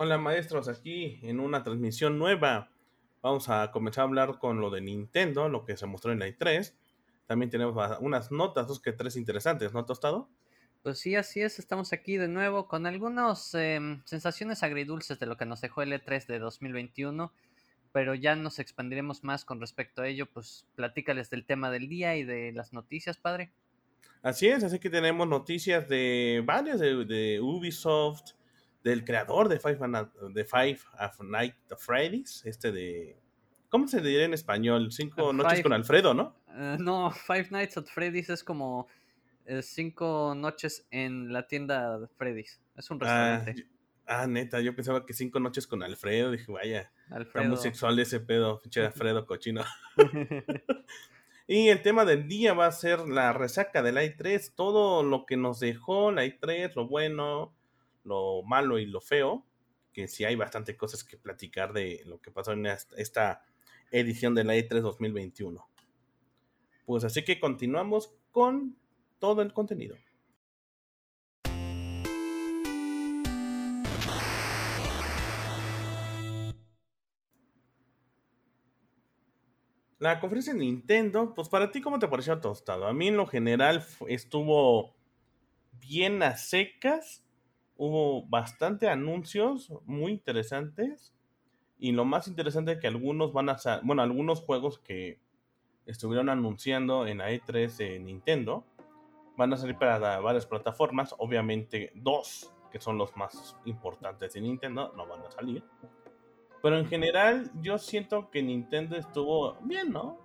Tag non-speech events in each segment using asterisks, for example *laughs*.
Hola maestros, aquí en una transmisión nueva. Vamos a comenzar a hablar con lo de Nintendo, lo que se mostró en la i3. También tenemos unas notas, dos que tres interesantes, ¿no, Tostado? Pues sí, así es, estamos aquí de nuevo con algunas em, sensaciones agridulces de lo que nos dejó el E3 de 2021, pero ya nos expandiremos más con respecto a ello, pues platícales del tema del día y de las noticias, padre. Así es, así que tenemos noticias de varias, de Ubisoft, del creador de Five, de Five Nights at Freddy's, este de... ¿Cómo se diría en español? Cinco noches con Alfredo, ¿no? Eh, no, Five Nights at Freddy's es como eh, cinco noches en la tienda de Freddy's. Es un ah, restaurante. Ah, neta, yo pensaba que cinco noches con Alfredo. Dije, vaya, Alfredo. está muy sexual ese pedo, pinche *laughs* Alfredo cochino. *laughs* *laughs* y el tema del día va a ser la resaca de la i3, todo lo que nos dejó la i3, lo bueno, lo malo y lo feo, que sí hay bastante cosas que platicar de lo que pasó en esta edición de la E3 2021. Pues así que continuamos con todo el contenido. La conferencia de Nintendo, pues para ti, ¿cómo te pareció tostado? A mí en lo general estuvo bien a secas hubo bastante anuncios muy interesantes. Y lo más interesante es que algunos van a bueno, algunos juegos que estuvieron anunciando en la E3 de Nintendo van a salir para varias plataformas. Obviamente, dos que son los más importantes de Nintendo no van a salir. Pero en general, yo siento que Nintendo estuvo bien, ¿no?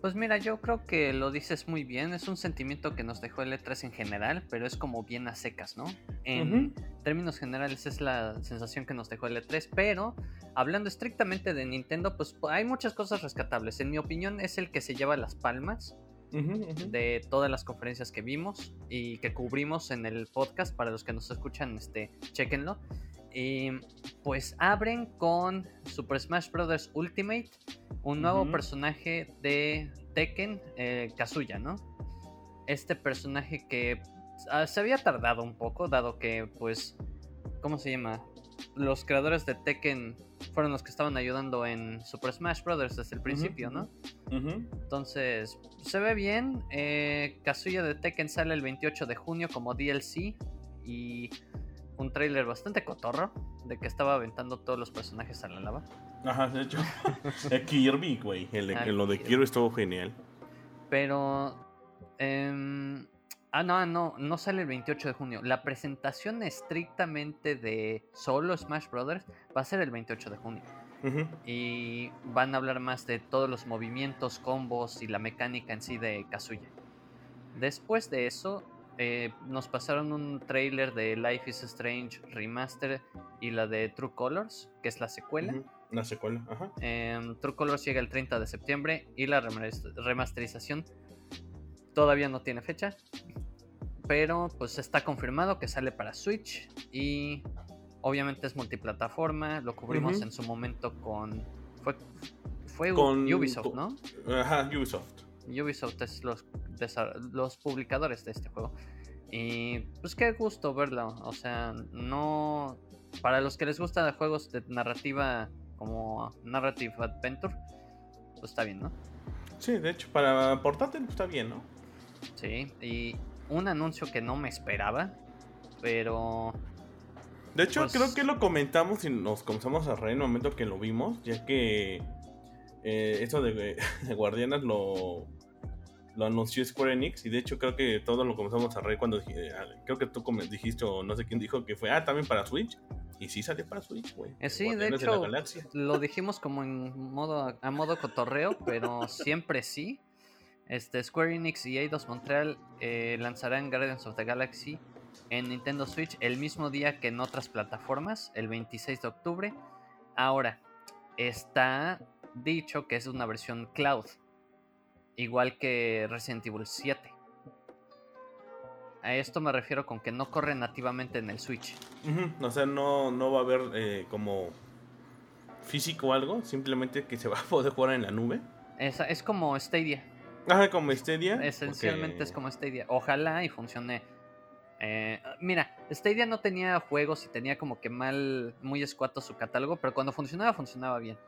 Pues mira, yo creo que lo dices muy bien, es un sentimiento que nos dejó el E3 en general, pero es como bien a secas, ¿no? En términos generales es la sensación que nos dejó el E3, pero hablando estrictamente de Nintendo, pues hay muchas cosas rescatables. En mi opinión es el que se lleva las palmas de todas las conferencias que vimos y que cubrimos en el podcast, para los que nos escuchan, este, chequenlo. Y pues abren con Super Smash Bros. Ultimate un nuevo personaje de Tekken, eh, Kazuya, ¿no? Este personaje que ah, se había tardado un poco, dado que, pues, ¿cómo se llama? Los creadores de Tekken fueron los que estaban ayudando en Super Smash Bros. desde el principio, ¿no? Entonces, se ve bien. Eh, Kazuya de Tekken sale el 28 de junio como DLC y un tráiler bastante cotorro de que estaba aventando todos los personajes a la lava. Ajá, de hecho. *laughs* Kirby, güey. El, lo de Kirby estuvo genial. Pero. Em, ah, no, no, no sale el 28 de junio. La presentación estrictamente de solo Smash Brothers va a ser el 28 de junio. Y van a hablar más de todos los movimientos, combos y la mecánica en sí de Kazuya. Después de eso, eh, nos pasaron un trailer de Life is Strange Remaster y la de True Colors, que es la secuela. La secuela, ajá. Em, True Colors llega el 30 de septiembre y la remasterización todavía no tiene fecha. Pero pues está confirmado que sale para Switch y obviamente es multiplataforma. Lo cubrimos en su momento con. Fue, fue con, Ubisoft, ¿no? Ajá, Ubisoft. Ubisoft es los los publicadores de este juego. Y pues qué gusto verlo. O sea, no. Para los que les gusta de juegos de narrativa como Narrative Adventure, pues está bien, ¿no? Sí, de hecho, para portátil pues, está bien, ¿no? Sí, y un anuncio que no me esperaba, pero. De hecho, pues creo que lo comentamos y nos comenzamos a reír en el momento que lo vimos, ya que eh, eso de, *laughs* de Guardianas lo lo anunció Square Enix y de hecho creo que todo lo comenzamos a reír cuando eh, creo que tú dijiste o no sé quién dijo que fue, ah, también para Switch. Y sí salió para Switch, güey. Eh, sí, de hecho, lo dijimos como en modo, a modo cotorreo, pero siempre sí. Este, Square Enix y Eidos Montreal eh, lanzarán Guardians of the Galaxy en Nintendo Switch el mismo día que en otras plataformas, el 26 de octubre. Ahora, está dicho que es una versión cloud, igual que Resident Evil 7. A esto me refiero con que no corre nativamente en el Switch. O sea, no, no va a haber eh, como físico o algo, simplemente que se va a poder jugar en la nube. Es, es como Stadia. Ajá, como Stadia. Esencialmente es como Stadia. Ojalá y funcione Eh, mira, Stadia no tenía juegos y tenía como que mal, muy escuato su catálogo, pero cuando funcionaba, funcionaba bien.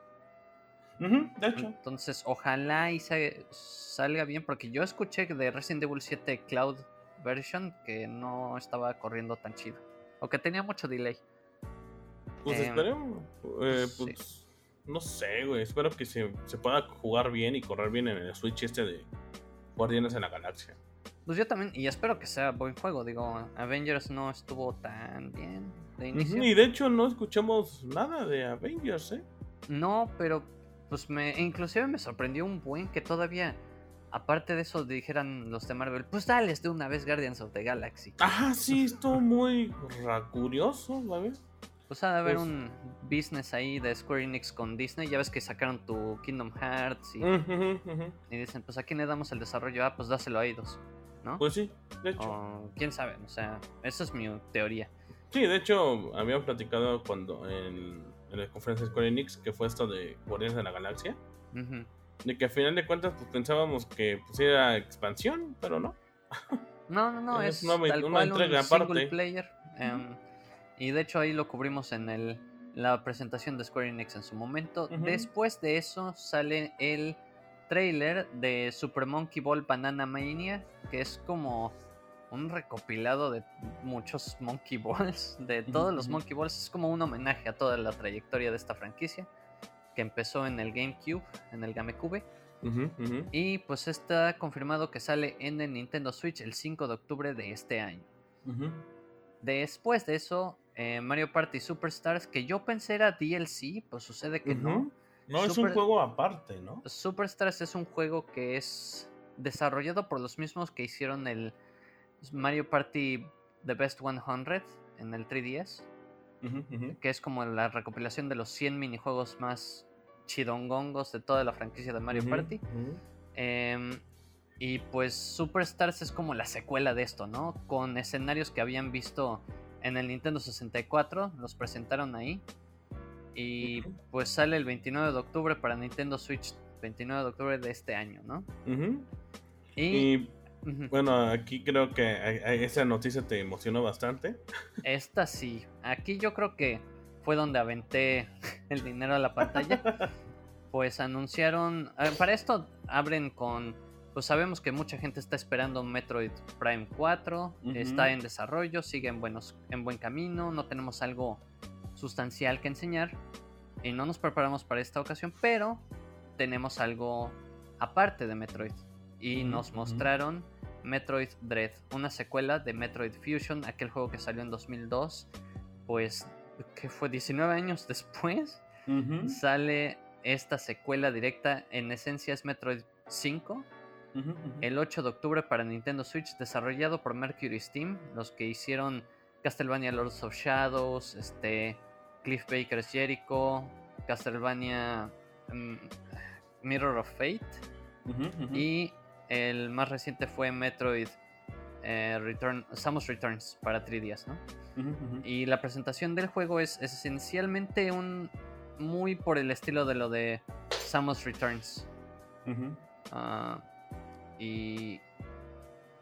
De hecho. Entonces, ojalá y salga bien, porque yo escuché de Resident Evil 7 Cloud Version que no estaba corriendo tan chido, o que tenía mucho delay. Pues em, esperemos. Eh, pues, no sé, güey. Espero que se, se pueda jugar bien y correr bien en el Switch este de Guardianes en la Galaxia. Pues yo también, y espero que sea buen juego. Digo, Avengers no estuvo tan bien de inicio. Y de hecho no escuchamos nada de Avengers, ¿eh? No, pero pues me, inclusive me sorprendió un buen que todavía, aparte de eso, dijeran los de Marvel, pues dale de una vez Guardians of the Galaxy. Ajá, sí, estuvo muy curioso, ¿vale? Pues ha de haber pues un business ahí de Square Enix con Disney. Ya ves que sacaron tu Kingdom Hearts y, y dicen, pues a quién le damos el desarrollo. Ah, pues dáselo a ellos, ¿no? Pues sí, de hecho. quién sabe, o sea, esa es mi teoría. Sí, de hecho, habíamos platicado cuando en, la conferencia de Square Enix que fue esto de Guardianes de la Galaxia. De que a final de cuentas pues, pensábamos que pues, era expansión, pero no. No, no, no, *laughs* es, una, tal una entrega aparte. Player. Em, y de hecho ahí lo cubrimos en el, la presentación de Square Enix en su momento. Después de eso sale el trailer de Super Monkey Ball Banana Mania, que es como un recopilado de muchos Monkey Balls, *laughs* de todos los Monkey Balls. Es como un homenaje a toda la trayectoria de esta franquicia, que empezó en el GameCube, en el GameCube. Y pues está confirmado que sale en el Nintendo Switch el 5 de octubre de este año. Después de eso eh, Mario Party Superstars, que yo pensé era DLC, pues sucede que no. No, es un juego aparte, ¿no? Superstars es un juego que es desarrollado por los mismos que hicieron el Mario Party The Best 100 en el 3DS, que es como la recopilación de los 100 minijuegos más chidongongos de toda la franquicia de Mario Party. Em, y pues Superstars es como la secuela de esto, ¿no? Con escenarios que habían visto en el Nintendo 64, los presentaron ahí. Y pues sale el 29 de octubre para Nintendo Switch, 29 de octubre de este año, ¿no? Y, bueno, aquí creo que esa noticia te emocionó bastante. Esta sí, aquí yo creo que fue donde aventé *laughs* el dinero a la pantalla. Pues anunciaron, para esto abren con pues sabemos que mucha gente está esperando Metroid Prime 4, está en desarrollo, sigue en, buenos, en buen camino, no tenemos algo sustancial que enseñar y no nos preparamos para esta ocasión, pero tenemos algo aparte de Metroid y nos mostraron Metroid Dread, una secuela de Metroid Fusion, aquel juego que salió en 2002, pues que fue 19 años después, sale esta secuela directa, en esencia es Metroid 5 el 8 de octubre para Nintendo Switch, desarrollado por Mercury Steam, los que hicieron Castlevania Lords of Shadows, este, Cliff Baker's Jericho, Castlevania mm, Mirror of Fate y el más reciente fue Metroid eh, Return, Samus Returns para 3DS, ¿no? Y la presentación del juego es, esencialmente un muy por el estilo de lo de Samus Returns y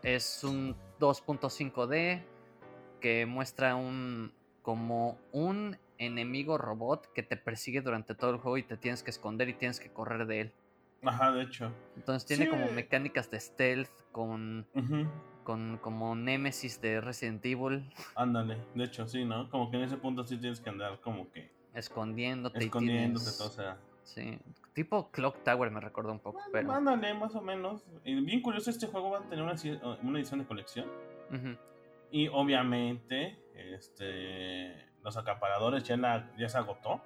es un 2.5D que muestra un como un enemigo robot que te persigue durante todo el juego y te tienes que esconder y tienes que correr de él. Ajá, de hecho. Entonces tiene como mecánicas de stealth con, con como Nemesis de Resident Evil. Ándale, de hecho, sí, ¿no? Como que en ese punto sí tienes que andar como que... Escondiéndote. Escondiéndote, todo, o sea... Sí, Tipo Clock Tower me recordó un poco. pero... Mándale, más o menos. bien curioso, este juego va a tener una, edición de colección. Y obviamente, este los acaparadores ya, ya se agotó.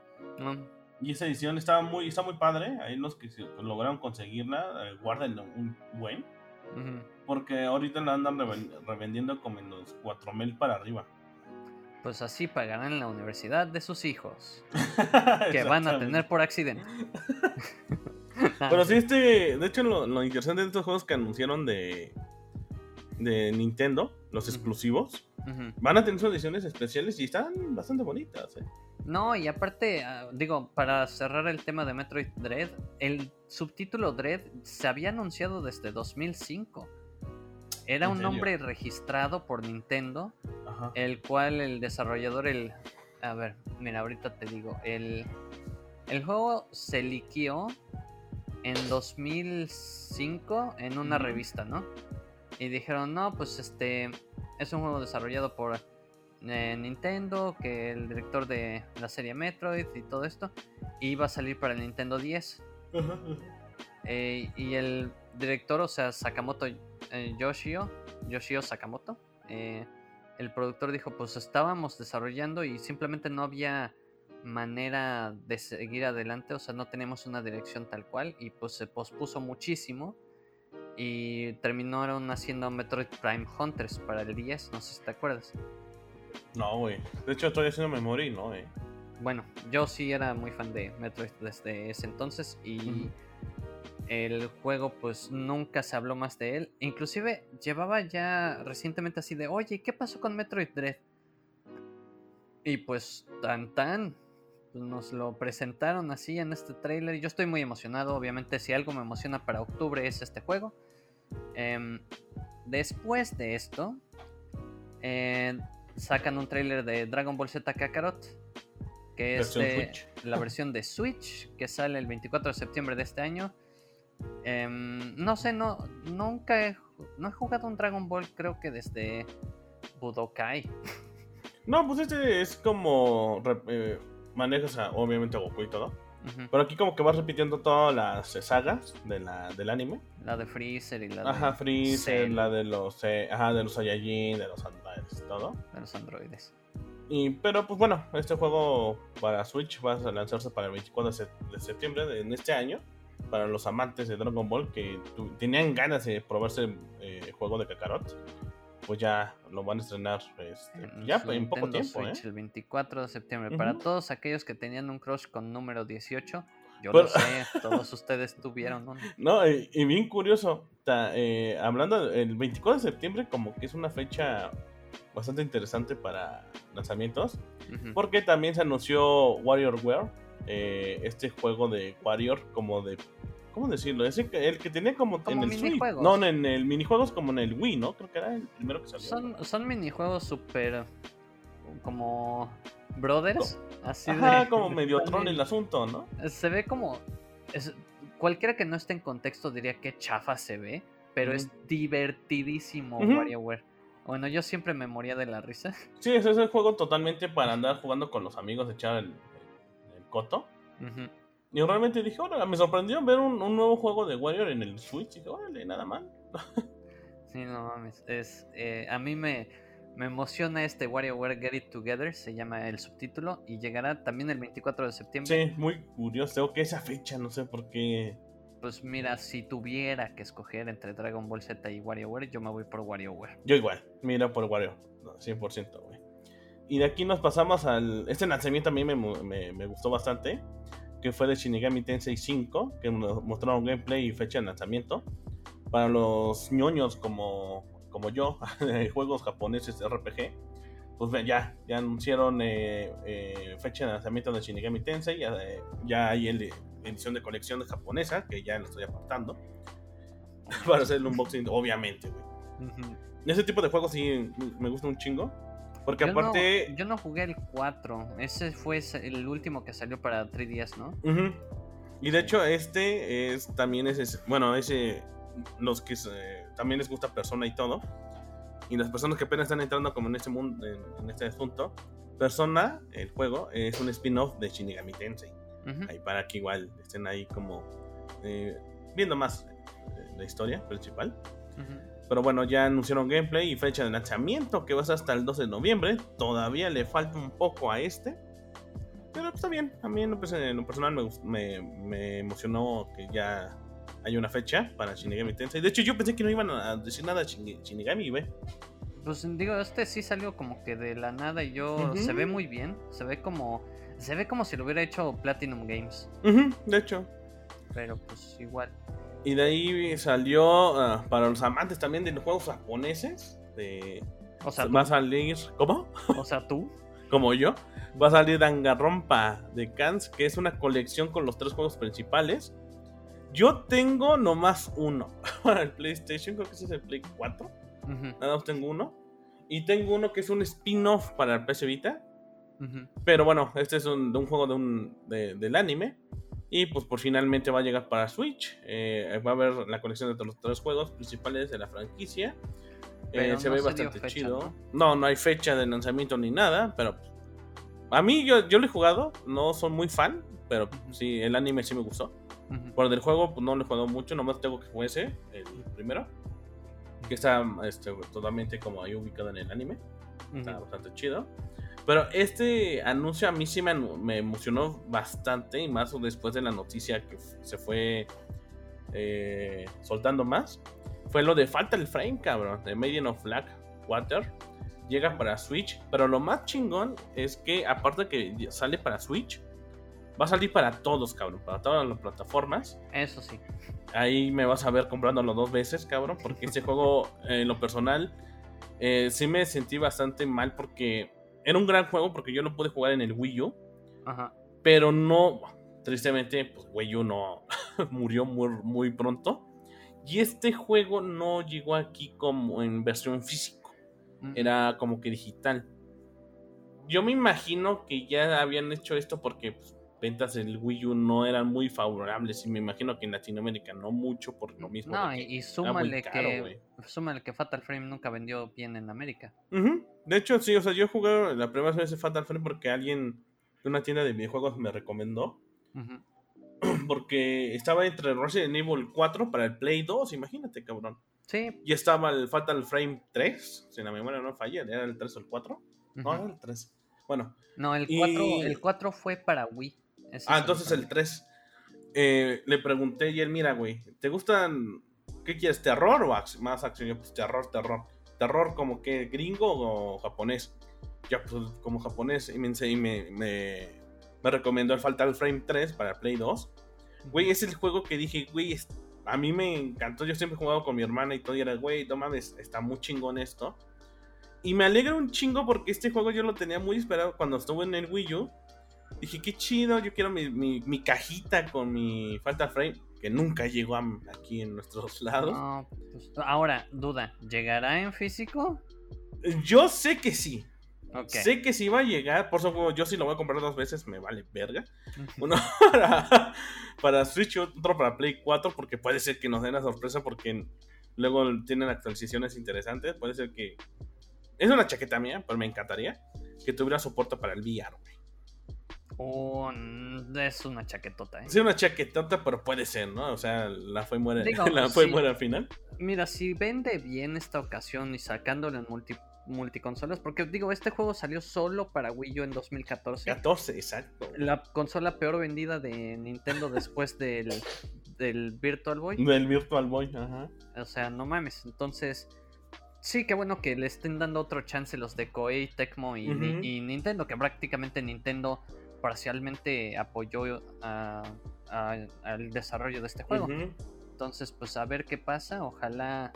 Y esa edición estaba muy, está muy padre. Ahí los que lograron conseguirla, eh, guarden un buen. Porque ahorita la andan revendiendo como en los 4000 para arriba pues así pagarán la universidad de sus hijos, *laughs* que van a tener por accidente. *laughs* Pero sí, este, de hecho, lo, interesante de estos juegos que anunciaron de, de Nintendo, los exclusivos, van a tener sus ediciones especiales y están bastante bonitas. ¿eh? No, y aparte, ah, digo, para cerrar el tema de Metroid Dread, el subtítulo Dread se había anunciado desde 2005. Era un nombre registrado por Nintendo el cual el desarrollador, el... A ver, mira, ahorita te digo, el, el juego se liqueó en 2005 en una revista, ¿no? Y dijeron, no, pues este es un juego desarrollado por eh, Nintendo, que el director de la serie Metroid y todo esto, iba a salir para el Nintendo 10. Eh, y el director, o sea, Sakamoto eh, Yoshio, Yoshio Sakamoto, el productor dijo, pues estábamos desarrollando y simplemente no había manera de seguir adelante, o sea, no tenemos una dirección tal cual y pues se pospuso muchísimo y terminaron haciendo Metroid Prime Hunters para el 10, no sé si te acuerdas. No, güey. De hecho, estoy haciendo memoria y no, eh. Bueno, yo sí era muy fan de Metroid desde ese entonces y el juego pues nunca se habló más de él. Inclusive llevaba ya recientemente así de, oye, ¿qué pasó con Metroid Dread? Y pues tan tan, nos lo presentaron así en este trailer. Yo estoy muy emocionado, obviamente si algo me emociona para octubre es este juego. Em, después de esto, eh, sacan un trailer de Dragon Ball Z Kakarot, que es la versión de Switch, que sale el 24 de septiembre de este año. Em, no sé, no, nunca he, no he jugado un Dragon Ball, creo que desde Budokai. No, pues este es como eh, manejas obviamente a Goku y todo. Pero aquí como que vas repitiendo todas las sagas de la, del anime. La de Freezer y la de... Ajá, Freezer, la de los... Eh, ajá, de los Saiyajin, de los androides, todo. De los androides. Y, pero pues bueno, este juego para Switch va a lanzarse para el 24 de septiembre de, en este año. Para los amantes de Dragon Ball que tenían ganas de probarse el eh, juego de Kakarot pues ya lo van a estrenar este, ya en poco tiempo. ¿eh? El 24 de septiembre. Para todos aquellos que tenían un crush con número 18, yo lo sé, todos ustedes tuvieron *laughs* ¿no? No, y, bien curioso, eh, hablando el 24 de septiembre como que es una fecha bastante interesante para lanzamientos, porque también se anunció WarriorWare, eh, este juego de Warrior como de ¿Cómo decirlo? Ese, el que tenía como, en el Switch. No, en el minijuegos como en el Wii, ¿no? Creo que era el primero que salió. Son, son minijuegos súper. como. Brothers. Así Ajá, como *laughs* medio tron el asunto, ¿no? Se ve como. cualquiera que no esté en contexto diría que chafa se ve, pero es divertidísimo WarioWare. Bueno, yo siempre me moría de la risa. *laughs* Sí, ese es el juego totalmente para andar jugando con los amigos, echar el, el, coto. Y realmente dije, órale, me sorprendió ver un, nuevo juego de Warrior en el Switch. Y dije, órale, nada mal. sí, no mames. Es, eh, a mí me, me emociona este WarioWare Get It Together, se llama el subtítulo, y llegará también el 24 de septiembre. Sí, muy curioso. Tengo que esa fecha, no sé por qué. Pues mira, si tuviera que escoger entre Dragon Ball Z y WarioWare, yo me voy por WarioWare. Yo igual, mira por Wario, 100%, güey. Y de aquí nos pasamos al... Este lanzamiento a mí me, me, me gustó bastante que fue de Shinigami Tensei 5, que mostraron gameplay y fecha de lanzamiento. Para los ñoños como, como yo, *laughs* juegos japoneses RPG, pues ya, ya anunciaron eh, eh, fecha de lanzamiento de Shinigami Tensei, ya, eh, ya hay el, edición de colección de japonesa, que ya lo estoy apartando, *laughs* para hacer el unboxing, obviamente, Ese tipo de juegos sí me gusta un chingo. Porque aparte. yo no jugué el 4. Ese fue el último que salió para 3DS, ¿no? Y de hecho, este es también ese. Bueno, ese. Los que también les gusta Persona y todo. Y las personas que apenas están entrando como en este mundo, en, este asunto. Persona, el juego, es un spin-off de Shinigami Tensei. Ahí para que igual estén ahí como. Eh, viendo más eh, la historia principal. Pero bueno, ya anunciaron gameplay y fecha de lanzamiento que va a hasta el 12 de noviembre. Todavía le falta un poco a este. Pero está bien. A mí en lo, personal me, emocionó que ya hay una fecha para Shinigami Tensei. De hecho, yo pensé que no iban a decir nada Shinigami, ve. Pues digo, este sí salió como que de la nada y yo se ve muy bien. Se ve como se ve como si lo hubiera hecho Platinum Games. de hecho. Pero pues igual. Y de ahí salió ah, para los amantes también de los juegos japoneses. De, o sea, va a salir. ¿Cómo? O sea, tú. *laughs* Como yo. Va a salir Danganronpa de Kans, que es una colección con los tres juegos principales. Yo tengo nomás uno *laughs* para el PlayStation, creo que ese es el Play 4. Nada más tengo uno. Y tengo uno que es un spin-off para el PC Vita. Pero bueno, este es un, de un juego de un, del anime. Y pues por finalmente va a llegar para Switch. Eh, va a haber la colección de los tres juegos principales de la franquicia. Eh, se ve bastante chido. ¿no? ¿no? hay fecha de lanzamiento ni nada. Pero a mí yo, yo lo he jugado. No soy muy fan. Pero sí, el anime sí me gustó. Por el juego, pues no lo he jugado mucho. Nomás tengo que jugar ese, el primero. Que está este, totalmente como ahí ubicado en el anime. Está bastante chido. Pero este anuncio a mí sí me, emocionó bastante. Y más después de la noticia que se fue eh, soltando más. Fue lo de falta el frame, cabrón. De Median of Black Water. Llega para Switch. Pero lo más chingón es que, aparte de que sale para Switch Va a salir para todos, cabrón, para todas las plataformas. Eso sí. Ahí me vas a ver comprándolo dos veces, cabrón, porque este *laughs* juego, en lo personal, eh, sí me sentí bastante mal porque era un gran juego porque yo no pude jugar en el Wii U. Ajá. Pero no, tristemente, pues Wii U no *laughs* murió muy, muy pronto. Y este juego no llegó aquí como en versión físico. Era como que digital. Yo me imagino que ya habían hecho esto porque pues, ventas del Wii U no eran muy favorables y me imagino que en Latinoamérica no mucho por lo mismo. No, y, súmale, que, súmale que Fatal Frame nunca vendió bien en América. De hecho, sí, o sea, yo jugué la primera vez de Fatal Frame porque alguien de una tienda de videojuegos me recomendó. *clears throat* Porque estaba entre Resident Evil 4 para el Play 2, imagínate, cabrón. Sí. Y estaba el Fatal Frame 3, si la memoria no falla, era el 3 o el 4. No, era el 3. Bueno. No, el 4, el 4 fue para Wii ah, entonces el 3. Eh, le pregunté y él, mira, güey, ¿te gustan, qué quieres, terror o más acción? Yo, pues terror, terror. Terror como que gringo o japonés. Ya, pues como japonés. Y me, me, me, me recomendó el Fatal Frame 3 para Play 2. Güey, es el juego que dije, güey, a mí me encantó. Yo siempre he jugado con mi hermana y todo. Y era, güey, no mames, está muy chingón esto. Y me alegra un chingo porque este juego yo lo tenía muy esperado cuando estuve en el Wii U. Dije, qué chido, yo quiero mi, mi, cajita con mi falta frame, que nunca llegó aquí en nuestros *laughs* lados. Pues, ahora, duda, ¿llegará en físico? Yo sé que sí. Sé que sí va a llegar, por eso yo sí lo voy a comprar dos veces, me vale verga. *laughs* Uno para, *laughs* para Switch y otro para Play 4, porque puede ser que nos den la sorpresa, porque luego tienen actualizaciones interesantes. Puede ser que. Es una chaqueta mía, pero me encantaría que tuviera soporte para el VR, es una chaquetota, ¿eh? Sí, una chaquetota, pero puede ser, ¿no? O sea, la fue muera, *laughs* la fue muera al final. Mira, si vende bien esta ocasión y sacándolo en multi, multiconsolas, porque digo, este juego salió solo para Wii U en 2014. 14, exacto. La consola peor vendida de Nintendo después del, del Virtual Boy. Del Virtual Boy, ajá. O sea, no mames. Entonces, sí, qué bueno que le estén dando otro chance los de Koei, Tecmo y, y Nintendo, que prácticamente Nintendo parcialmente apoyó al desarrollo de este juego. Entonces, pues a ver qué pasa. Ojalá.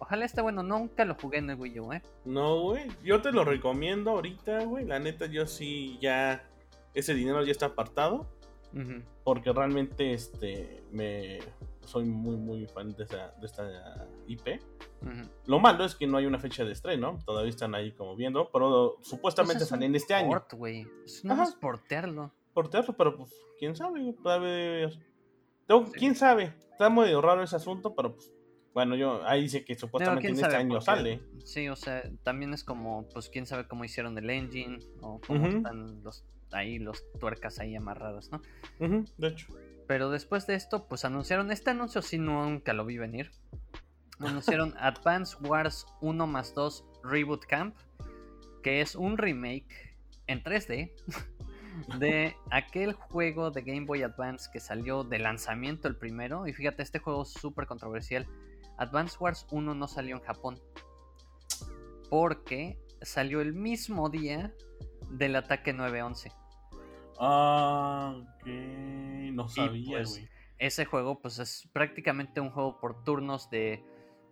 Ojalá esté bueno. Nunca lo jugué en el Wii U, ¿eh? No, güey. Yo te lo recomiendo ahorita, güey. La neta, yo sí ya. Ese dinero ya está apartado. Porque realmente este me soy muy muy fan de, de esta IP. Lo malo es que no hay una fecha de estreno, todavía están ahí como viendo, pero supuestamente pues salen este año. Port, güey. No es portearlo. Portearlo, pero pues quién sabe, todavía... quién sabe, está muy raro ese asunto, pero pues bueno, yo ahí dice que supuestamente en este año sale. Sí, o sea, también es como, pues quién sabe cómo hicieron el engine o cómo están los ahí los tuercas ahí amarrados, ¿no? de hecho. Pero después de esto, pues anunciaron este anuncio, sí nunca lo vi venir. Anunciaron *laughs* Advance Wars 1 más 2 Reboot Camp, que es un remake en 3D *laughs* de aquel juego de Game Boy Advance que salió de lanzamiento el primero. Y fíjate, este juego es súper controversial. Advance Wars 1 no salió en Japón. Porque salió el mismo día del ataque 911. Ah, ok. No sabía, pues, Ese juego, pues es prácticamente un juego por turnos de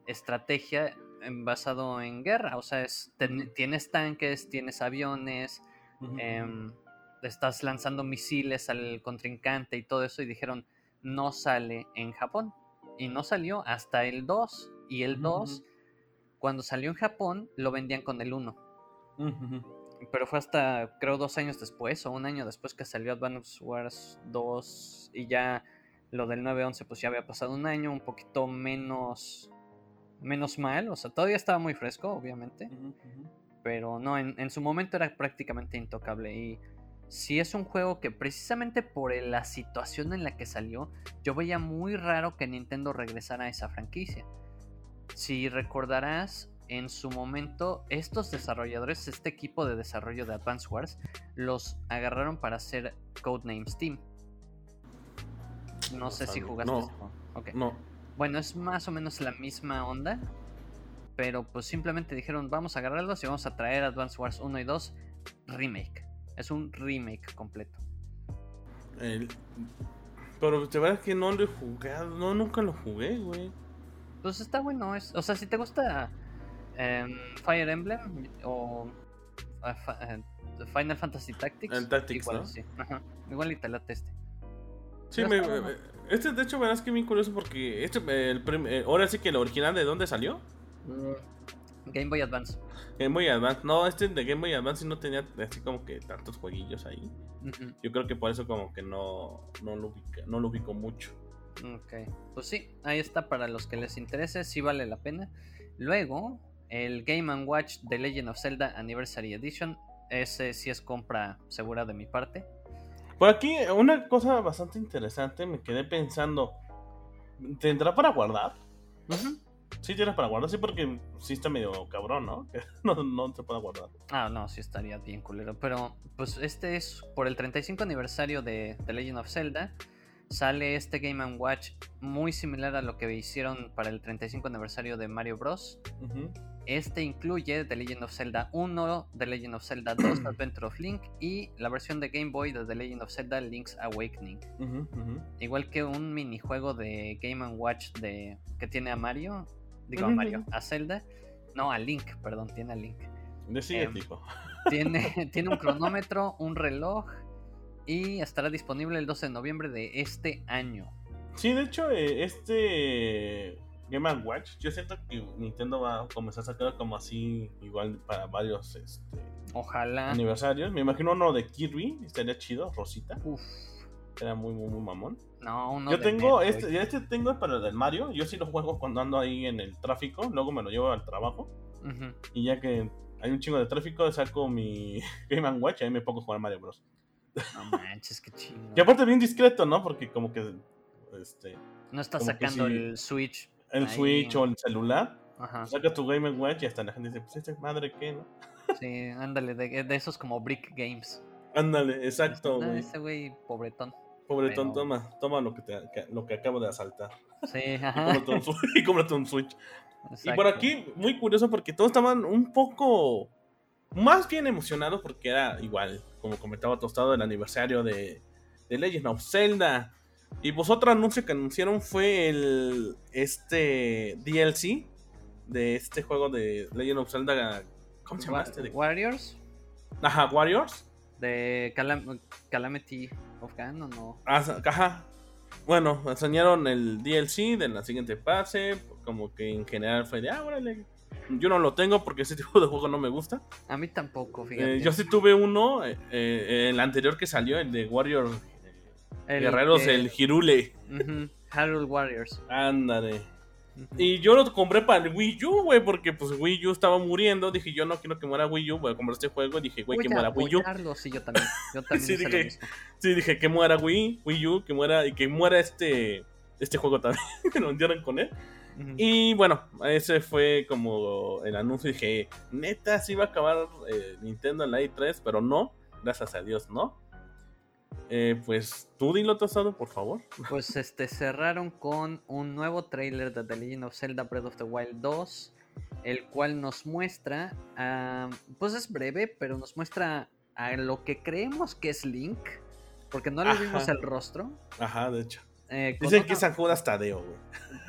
estrategia basado en guerra. O sea, es, tienes tanques, tienes aviones, em, estás lanzando misiles al contrincante y todo eso. Y dijeron, no sale en Japón. Y no salió hasta el 2. Y el 2 Cuando salió en Japón, lo vendían con el 1. Pero fue hasta, creo, dos años después o un año después que salió Advance Wars 2 y ya lo del 911 pues ya había pasado un año, un poquito menos, menos mal, o sea, todavía estaba muy fresco, obviamente, pero no, en, en, su momento era prácticamente intocable y si es un juego que precisamente por la situación en la que salió, yo veía muy raro que Nintendo regresara a esa franquicia. Si recordarás, en su momento estos desarrolladores, este equipo de desarrollo de Advance Wars, los agarraron para hacer Codenames Team. No, sé si jugaste no, No. Bueno, es más o menos la misma onda. Pero pues simplemente dijeron, vamos a agarrarlos y vamos a traer Advance Wars 1 y 2 remake. Es un remake completo. Pero te verdad que no lo he jugado, no, nunca lo jugué, güey. Pues está bueno, es, o sea, si te gusta em, Fire Emblem o eh, Final Fantasy Tactics, igual, sí. igual y te late este. Sí, me, este de hecho verás que bien curioso porque este, el, eh, ahora sí que el original de dónde salió. Mm, Game Boy Advance. Game Boy Advance. No, este de Game Boy Advance no tenía así como que tantos jueguillos ahí. Yo creo que por eso como que no, no, lo, ubica, no lo ubico mucho. Ok, pues sí, ahí está para los que les interese, sí vale la pena. Luego, el Game ⁇ Watch de Legend of Zelda Anniversary Edition, ese sí es compra segura de mi parte. Por aquí, una cosa bastante interesante, me quedé pensando, ¿tendrá para guardar? Sí, tienes para guardar, sí, porque sí está medio cabrón, ¿no? *laughs* no, no se puede guardar. Ah, no, sí estaría bien culero. Pero, pues este es por el 35 aniversario de The Legend of Zelda. Sale este Game Watch muy similar a lo que hicieron para el 35 aniversario de Mario Bros. Este incluye The Legend of Zelda 1, The Legend of Zelda 2, *clears throat* Adventure of Link y la versión de Game Boy de The Legend of Zelda Link's Awakening. Igual que un minijuego de Game Watch de, que tiene a Mario, digo a Mario, a Zelda, no, a Link, perdón, tiene a Link. Decide, em, tipo. *laughs* Tiene, tiene un cronómetro, un reloj y estará disponible el 12 de noviembre de este año. Sí, de hecho, eh, este Game Watch, yo siento que Nintendo va a comenzar a sacar como así, igual para varios este, Ojalá. aniversarios. Me imagino uno de Kirby, estaría chido, Rosita. Uf. Era muy, muy, muy mamón. No, uno Yo tengo, este, este tengo para el del Mario. Yo sí lo juego cuando ando ahí en el tráfico. Luego me lo llevo al trabajo. Y ya que hay un chingo de tráfico, saco mi *laughs* Game Watch y ahí me pongo a jugar Mario Bros. No manches, qué chingo. y aparte bien discreto, ¿no? Porque como que este no está sacando el Switch. El Switch o el celular. Ajá. Saca tu Game Watch y hasta la gente dice, pues esta madre qué, ¿no? *laughs* Sí, ándale, de, de esos como Brick Games. Ándale, exacto, güey. ese güey pobretón. Pobretón, toma, toma lo que, te, lo que acabo de asaltar. Sí, ajá. *laughs* Y cómprate un, Switch. Y por aquí, muy curioso porque todos estaban un poco más bien emocionados porque era igual, como comentaba Tostado, el aniversario de, de Legend of Zelda. Y pues otro anuncio que anunciaron fue el este DLC de este juego de Legend of Zelda. ¿Cómo se llama este? Warriors. Ajá, Warriors. De Calamity of Gan o no. Ah, ajá. Bueno, enseñaron el DLC de la siguiente fase. Como que en general fue de, ah, órale. Yo no lo tengo porque ese *laughs* tipo de juego no me gusta. A mí tampoco, eh, fíjate. yo sí tuve uno, eh, eh, el anterior que salió, el de Guerreros, el Hirule. Harold Warriors. Ándale. Y yo lo compré para el Wii U, güey, porque pues Wii U estaba muriendo. Dije, yo no quiero que muera Wii U, voy a comprar este juego. Dije, güey, que muera Wii U. Sí, yo también. Yo *laughs* también sí, dije, sí, dije, que muera Wii, Wii U, que muera, y que muera este, este juego también, *laughs* que lo vendieran con él. Y bueno, ese fue como el anuncio. Dije, neta, sí va a acabar eh, Nintendo en la i3, pero no, gracias a Dios, no. Eh, pues tú dilo tasado, por favor. Pues este cerraron con un nuevo trailer de The Legend of Zelda Breath of the Wild 2, el cual nos muestra, pues es breve, pero nos muestra a lo que creemos que es Link, porque no le vimos el rostro. Ajá, de hecho. Eh, Dicen que es San Judas Tadeo, güey.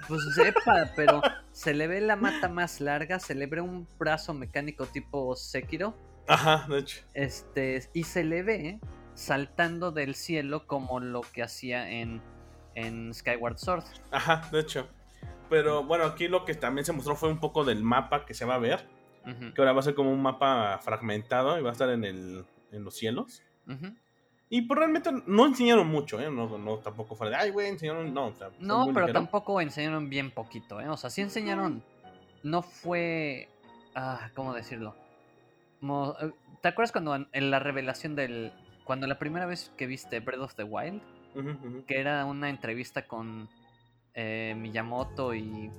Pues sepa, *laughs* pero se le ve la mata más larga, se le ve un brazo mecánico tipo Sekiro. Ajá, de hecho. Este, y se le ve saltando del cielo como lo que hacía en, en Skyward Sword. Ajá, de hecho. Pero bueno, aquí lo que también se mostró fue un poco del mapa que se va a ver. Que ahora va a ser como un mapa fragmentado y va a estar en, el, en los cielos. Y pues realmente no enseñaron mucho, ¿eh? No, no tampoco fue de, ay, güey, enseñaron. No, no pero tampoco enseñaron bien poquito, ¿eh? O sea, sí enseñaron. No fue. Ah, ¿cómo decirlo? Eh, ¿Te acuerdas cuando en la revelación del. Cuando la primera vez que viste Breath of the Wild, que era una entrevista con eh, Miyamoto y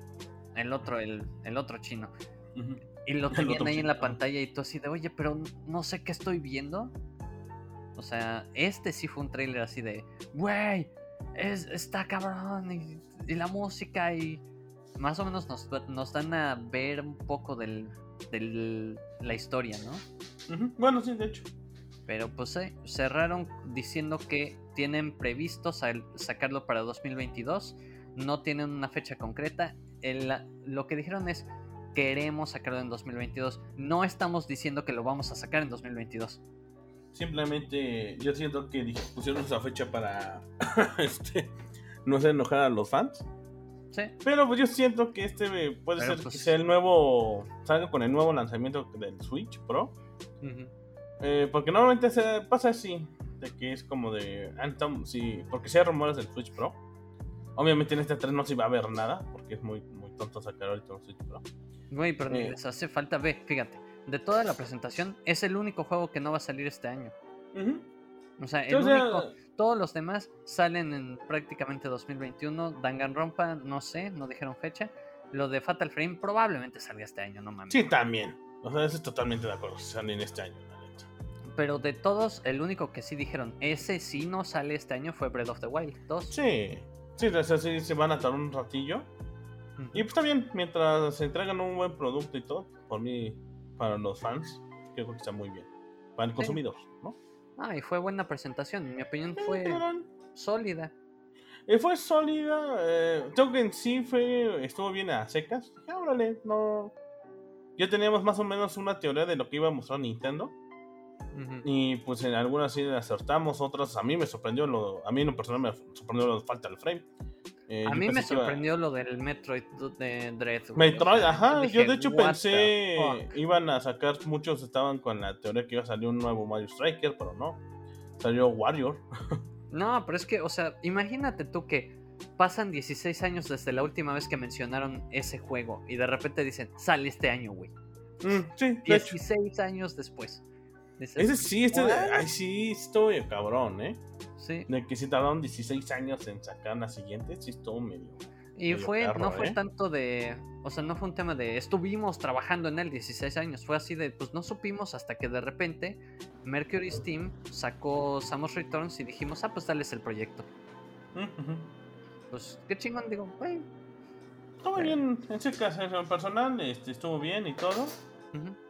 el otro, el, el otro chino. Y lo *laughs* tenían ahí en la pantalla y tú así de, oye, pero no sé qué estoy viendo. O sea, este sí fue un trailer así de, güey, es, está cabrón y, la música y más o menos nos, nos dan a ver un poco del, del la historia, ¿no? Bueno, sí, de hecho. Pero pues eh, cerraron diciendo que tienen previsto sacarlo para 2022. No tienen una fecha concreta. lo que dijeron es queremos sacarlo en 2022. No estamos diciendo que lo vamos a sacar en 2022. Simplemente yo siento que pusieron esa fecha para *laughs* este, no hacer enojar a los fans. Sí. Pero pues yo siento que este puede ser pues que sea el nuevo. Salga con el nuevo lanzamiento del Switch Pro. Eh, porque normalmente se pasa así. De que es como de. Anthem, sí, porque si hay rumores del Switch Pro. Obviamente en este 3 no se va a ver nada. Porque es muy, muy tonto sacar ahorita un Switch Pro. Güey, pero eh, les hace falta. Ve, fíjate de toda la presentación, es el único juego que no va a salir este año. O sea, el único, todos los demás salen en prácticamente 2021. Danganronpa, no sé, no dijeron fecha. Lo de Fatal Frame probablemente salga este año, no mames. Sí, también. O sea, estoy totalmente de acuerdo, salen este año, Pero de todos, el único que sí dijeron, ese sí no sale este año fue Breath of the Wild 2. Sí, sí, sí, se van a tardar un ratillo. Y pues está bien, mientras se entregan un buen producto y todo, por mí para los fans, creo que está muy bien. Para el consumidor, ¿no? Ah, y fue buena presentación. En mi opinión fue sólida. Eh, fue sólida. Eh, creo que en sí fue, estuvo bien a secas. Dije, órale, no. Ya teníamos más o menos una teoría de lo que iba a mostrar Nintendo. Y pues en algunas sí acertamos, otras a mí me sorprendió, lo, a mí en lo personal me sorprendió lo falta el frame. Eh, a mí me sorprendió lo del Metroid de Dread. Metroid, ajá. yo de hecho pensé iban a sacar, muchos estaban con la teoría que iba a salir un nuevo Mario Striker, pero no. Salió Warrior. *laughs* no, pero es que, o sea, imagínate tú que pasan 16 años desde la última vez que mencionaron ese juego y de repente dicen, sale este año, güey. Mm, sí, 16 años después. Ese sí, este, ay, sí, estoy cabrón, ¿eh? Sí. De que si tardaron 16 años en sacar la siguiente, sí estuvo medio. Y fue, no fue ¿eh? tanto de, o sea, no fue un tema de estuvimos trabajando en él 16 años, fue así de, pues no supimos hasta que de repente Mercury Steam sacó Samus Returns y dijimos, ah, pues tal es el proyecto. Pues qué chingón, digo, güey. Estuvo bien, en ese caso, en personal, este, estuvo bien y todo.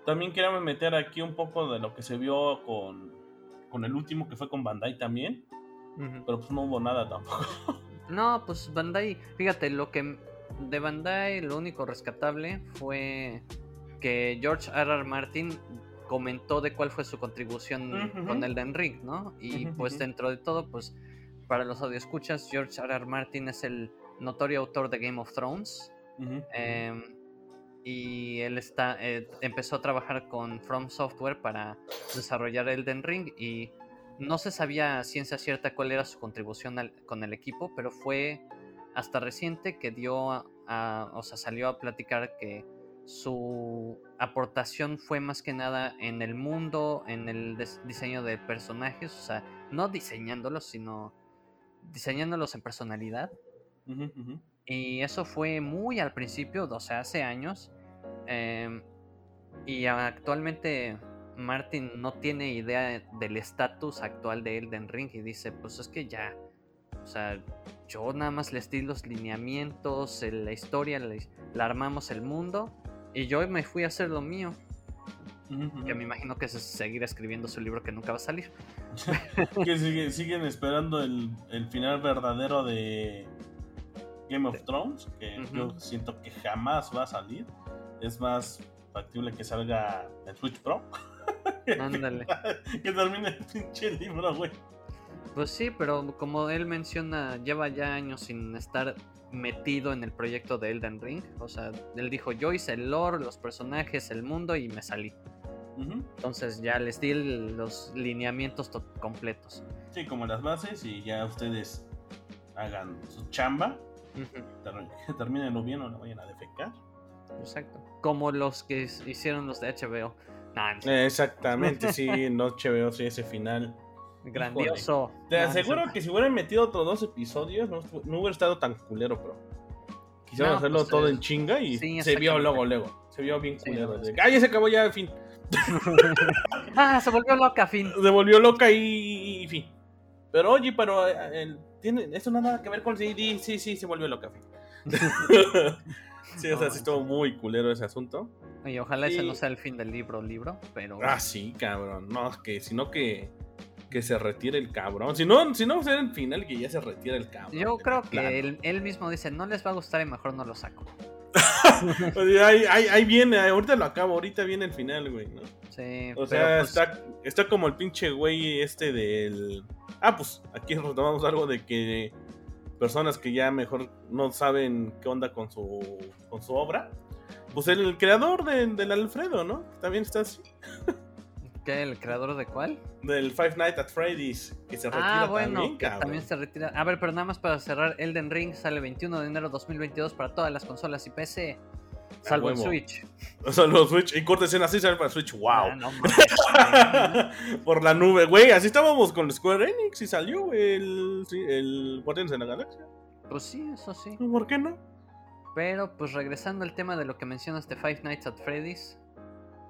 También queríamos meter aquí un poco de lo que se vio con, con el último que fue con Bandai también. Pero pues no hubo nada tampoco. *laughs* No, pues Bandai, fíjate, lo que de Bandai lo único rescatable fue que George R. R. Martin comentó de cuál fue su contribución con Elden Ring, ¿no? Y pues dentro de todo, pues para los audioscuchas, George R. R. Martin es el notorio autor de Game of Thrones. Em, y él está, eh, empezó a trabajar con From Software para desarrollar Elden Ring y no se sabía ciencia cierta cuál era su contribución con el equipo, pero fue hasta reciente que dio a, o sea, salió a platicar que su aportación fue más que nada en el mundo, en el diseño de personajes, o sea, no diseñándolos, sino diseñándolos en personalidad. Y eso fue muy al principio, o sea, hace años. Em, y actualmente Martin no tiene idea del estatus actual de Elden Ring y dice, pues es que ya, o sea, yo nada más les di los lineamientos, la historia, la, armamos el mundo y yo me fui a hacer lo mío. Que me imagino que es seguir escribiendo su libro que nunca va a salir. *laughs* que siguen esperando el, final verdadero de Game of Thrones, que yo siento que jamás va a salir. Es más factible que salga el Switch Pro. *laughs* Ándale. que termine el pinche libro, güey. Pues sí, pero como él menciona, lleva ya años sin estar metido en el proyecto de Elden Ring. O sea, él dijo, yo hice el lore, los personajes, el mundo y me salí. Entonces ya les di los lineamientos completos. Sí, como las bases y ya ustedes hagan su chamba. Terminenlo *laughs* bien o no vayan a defecar. Exacto. Como los que hicieron los de HBO. Exactamente, sí, *laughs* no HBO, sí, ese final. Grandioso. Te aseguro que si hubieran metido otros dos episodios, no, hubiera estado tan culero, pero. Quisieron hacerlo pues, todo en chinga y se vio luego, luego. Se vio bien culero. ¡Ay, ya se acabó ya, fin! *laughs* ah, se volvió loca, fin. Se volvió loca y, fin. Pero oye, pero eh, ¿tiene, eso no nada que ver con CD. Sí, sí, se volvió loca, fin. *laughs* sí, o sea, sí estuvo muy culero ese asunto. Y ojalá ese no sea el fin del libro, libro, pero. Ah, sí, cabrón. No, que sino que que se retire el cabrón. Si no, si no será el final que ya se retire el cabrón. Yo creo que él, él, mismo dice, no les va a gustar y mejor no lo saco. *laughs* ahí, ahí, viene, ahorita lo acabo, ahorita viene el final, güey, ¿no? Sí. O sea, pues está, está como el pinche güey este del... Ah, pues aquí retomamos algo de que personas que ya mejor no saben qué onda con su, con su obra. Pues el, creador del Alfredo, ¿no? También está así. ¿Qué? ¿El creador de cuál? Del Five Nights at Freddy's, que se retira ah, bueno, también, que también se retira. A ver, pero nada más para cerrar, Elden Ring sale 21 de enero de 2022 para todas las consolas y PC. Salvo el Switch. *laughs* Salvo el Switch. Y corta escena así sale para Switch. ¡Wow! Ah, *laughs* Por la nube, güey. Así estábamos con Square Enix y salió el, el Guardians de la Galaxia. Pues sí, eso sí. ¿Por qué no? Pero pues regresando al tema de lo que mencionas de Five Nights at Freddy's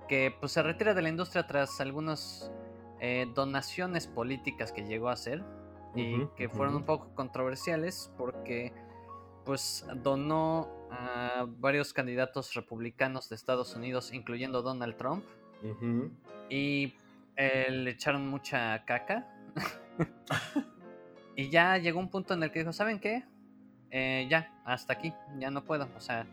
que pues, se retira de la industria tras algunas eh, donaciones políticas que llegó a hacer y que fueron un poco controversiales porque pues donó a varios candidatos republicanos de Estados Unidos, incluyendo Donald Trump, y eh, le echaron mucha caca. *laughs* y ya llegó un punto en el que dijo, ¿saben qué? Eh, ya, hasta aquí, ya no puedo. O sea,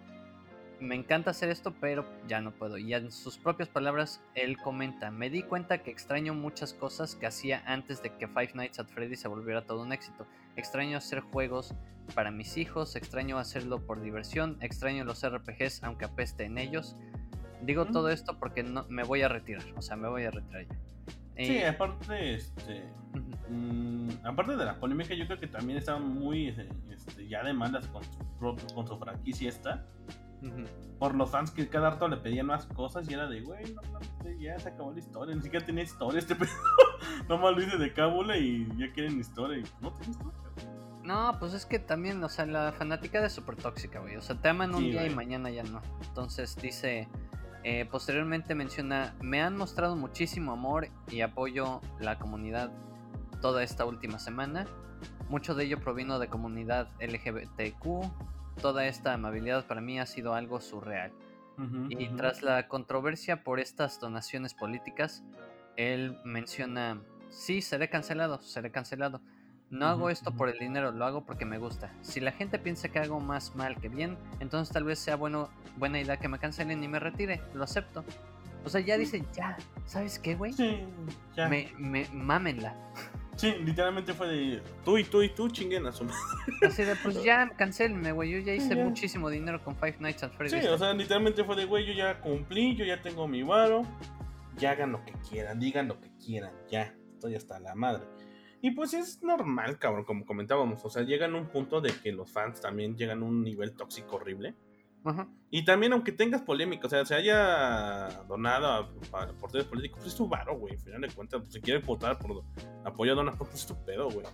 me encanta hacer esto, pero ya no puedo. Y en sus propias palabras, él comenta, me di cuenta que extraño muchas cosas que hacía antes de que Five Nights at Freddy se volviera todo un éxito. Extraño hacer juegos para mis hijos, extraño hacerlo por diversión, extraño los RPGs aunque apeste en ellos. Digo todo esto porque no, me voy a retirar, o sea, me voy a retirar ya. Sí, eh, aparte, este, mm, aparte de la polémica, yo creo que también estaba muy, este, ya demandas con su, con su franquicia esta por los fans que cada rato le pedían más cosas y era de, güey, no ya se acabó la historia, ni siquiera tenía historia este *laughs* pedo. Nomás lo hice de cábula y ya quieren historia y no tiene historia. No, pues es que también, o sea, la fanática es súper tóxica, güey. O sea, te aman un día y mañana ya no. Entonces dice, eh, posteriormente menciona, me han mostrado muchísimo amor y apoyo la comunidad toda esta última semana. Mucho de ello provino de comunidad LGBTQ, toda esta amabilidad para mí ha sido algo surreal. y tras la controversia por estas donaciones políticas, él menciona, sí, seré cancelado, seré cancelado. No hago esto por el dinero, lo hago porque me gusta. Si la gente piensa que hago más mal que bien, entonces tal vez sea bueno, buena idea que me cancelen y me retire, lo acepto. O sea, ya dice, ya, ¿sabes qué, güey? Sí, ya. Me, me, mámenla. Sí, literalmente fue de tú y tú y tú chinguen a su madre. *laughs* Así de, pues ya *laughs* cancelme, güey. Yo ya hice muchísimo dinero con Five Nights at Freddy's. Sí, o sea, literalmente fue de, güey, yo ya cumplí, yo ya tengo mi varo. Ya hagan lo que quieran, digan lo que quieran, ya. Estoy hasta la madre. Y pues es normal, cabrón, como comentábamos. O sea, llegan a un punto de que los fans también llegan a un nivel tóxico horrible. Y también, aunque tengas polémica, o sea, se haya donado a, a políticos, pues es tu varo, güey. Al final de cuentas, pues, si quieres votar por apoyo a Donald Trump, pues es tu pedo, güey.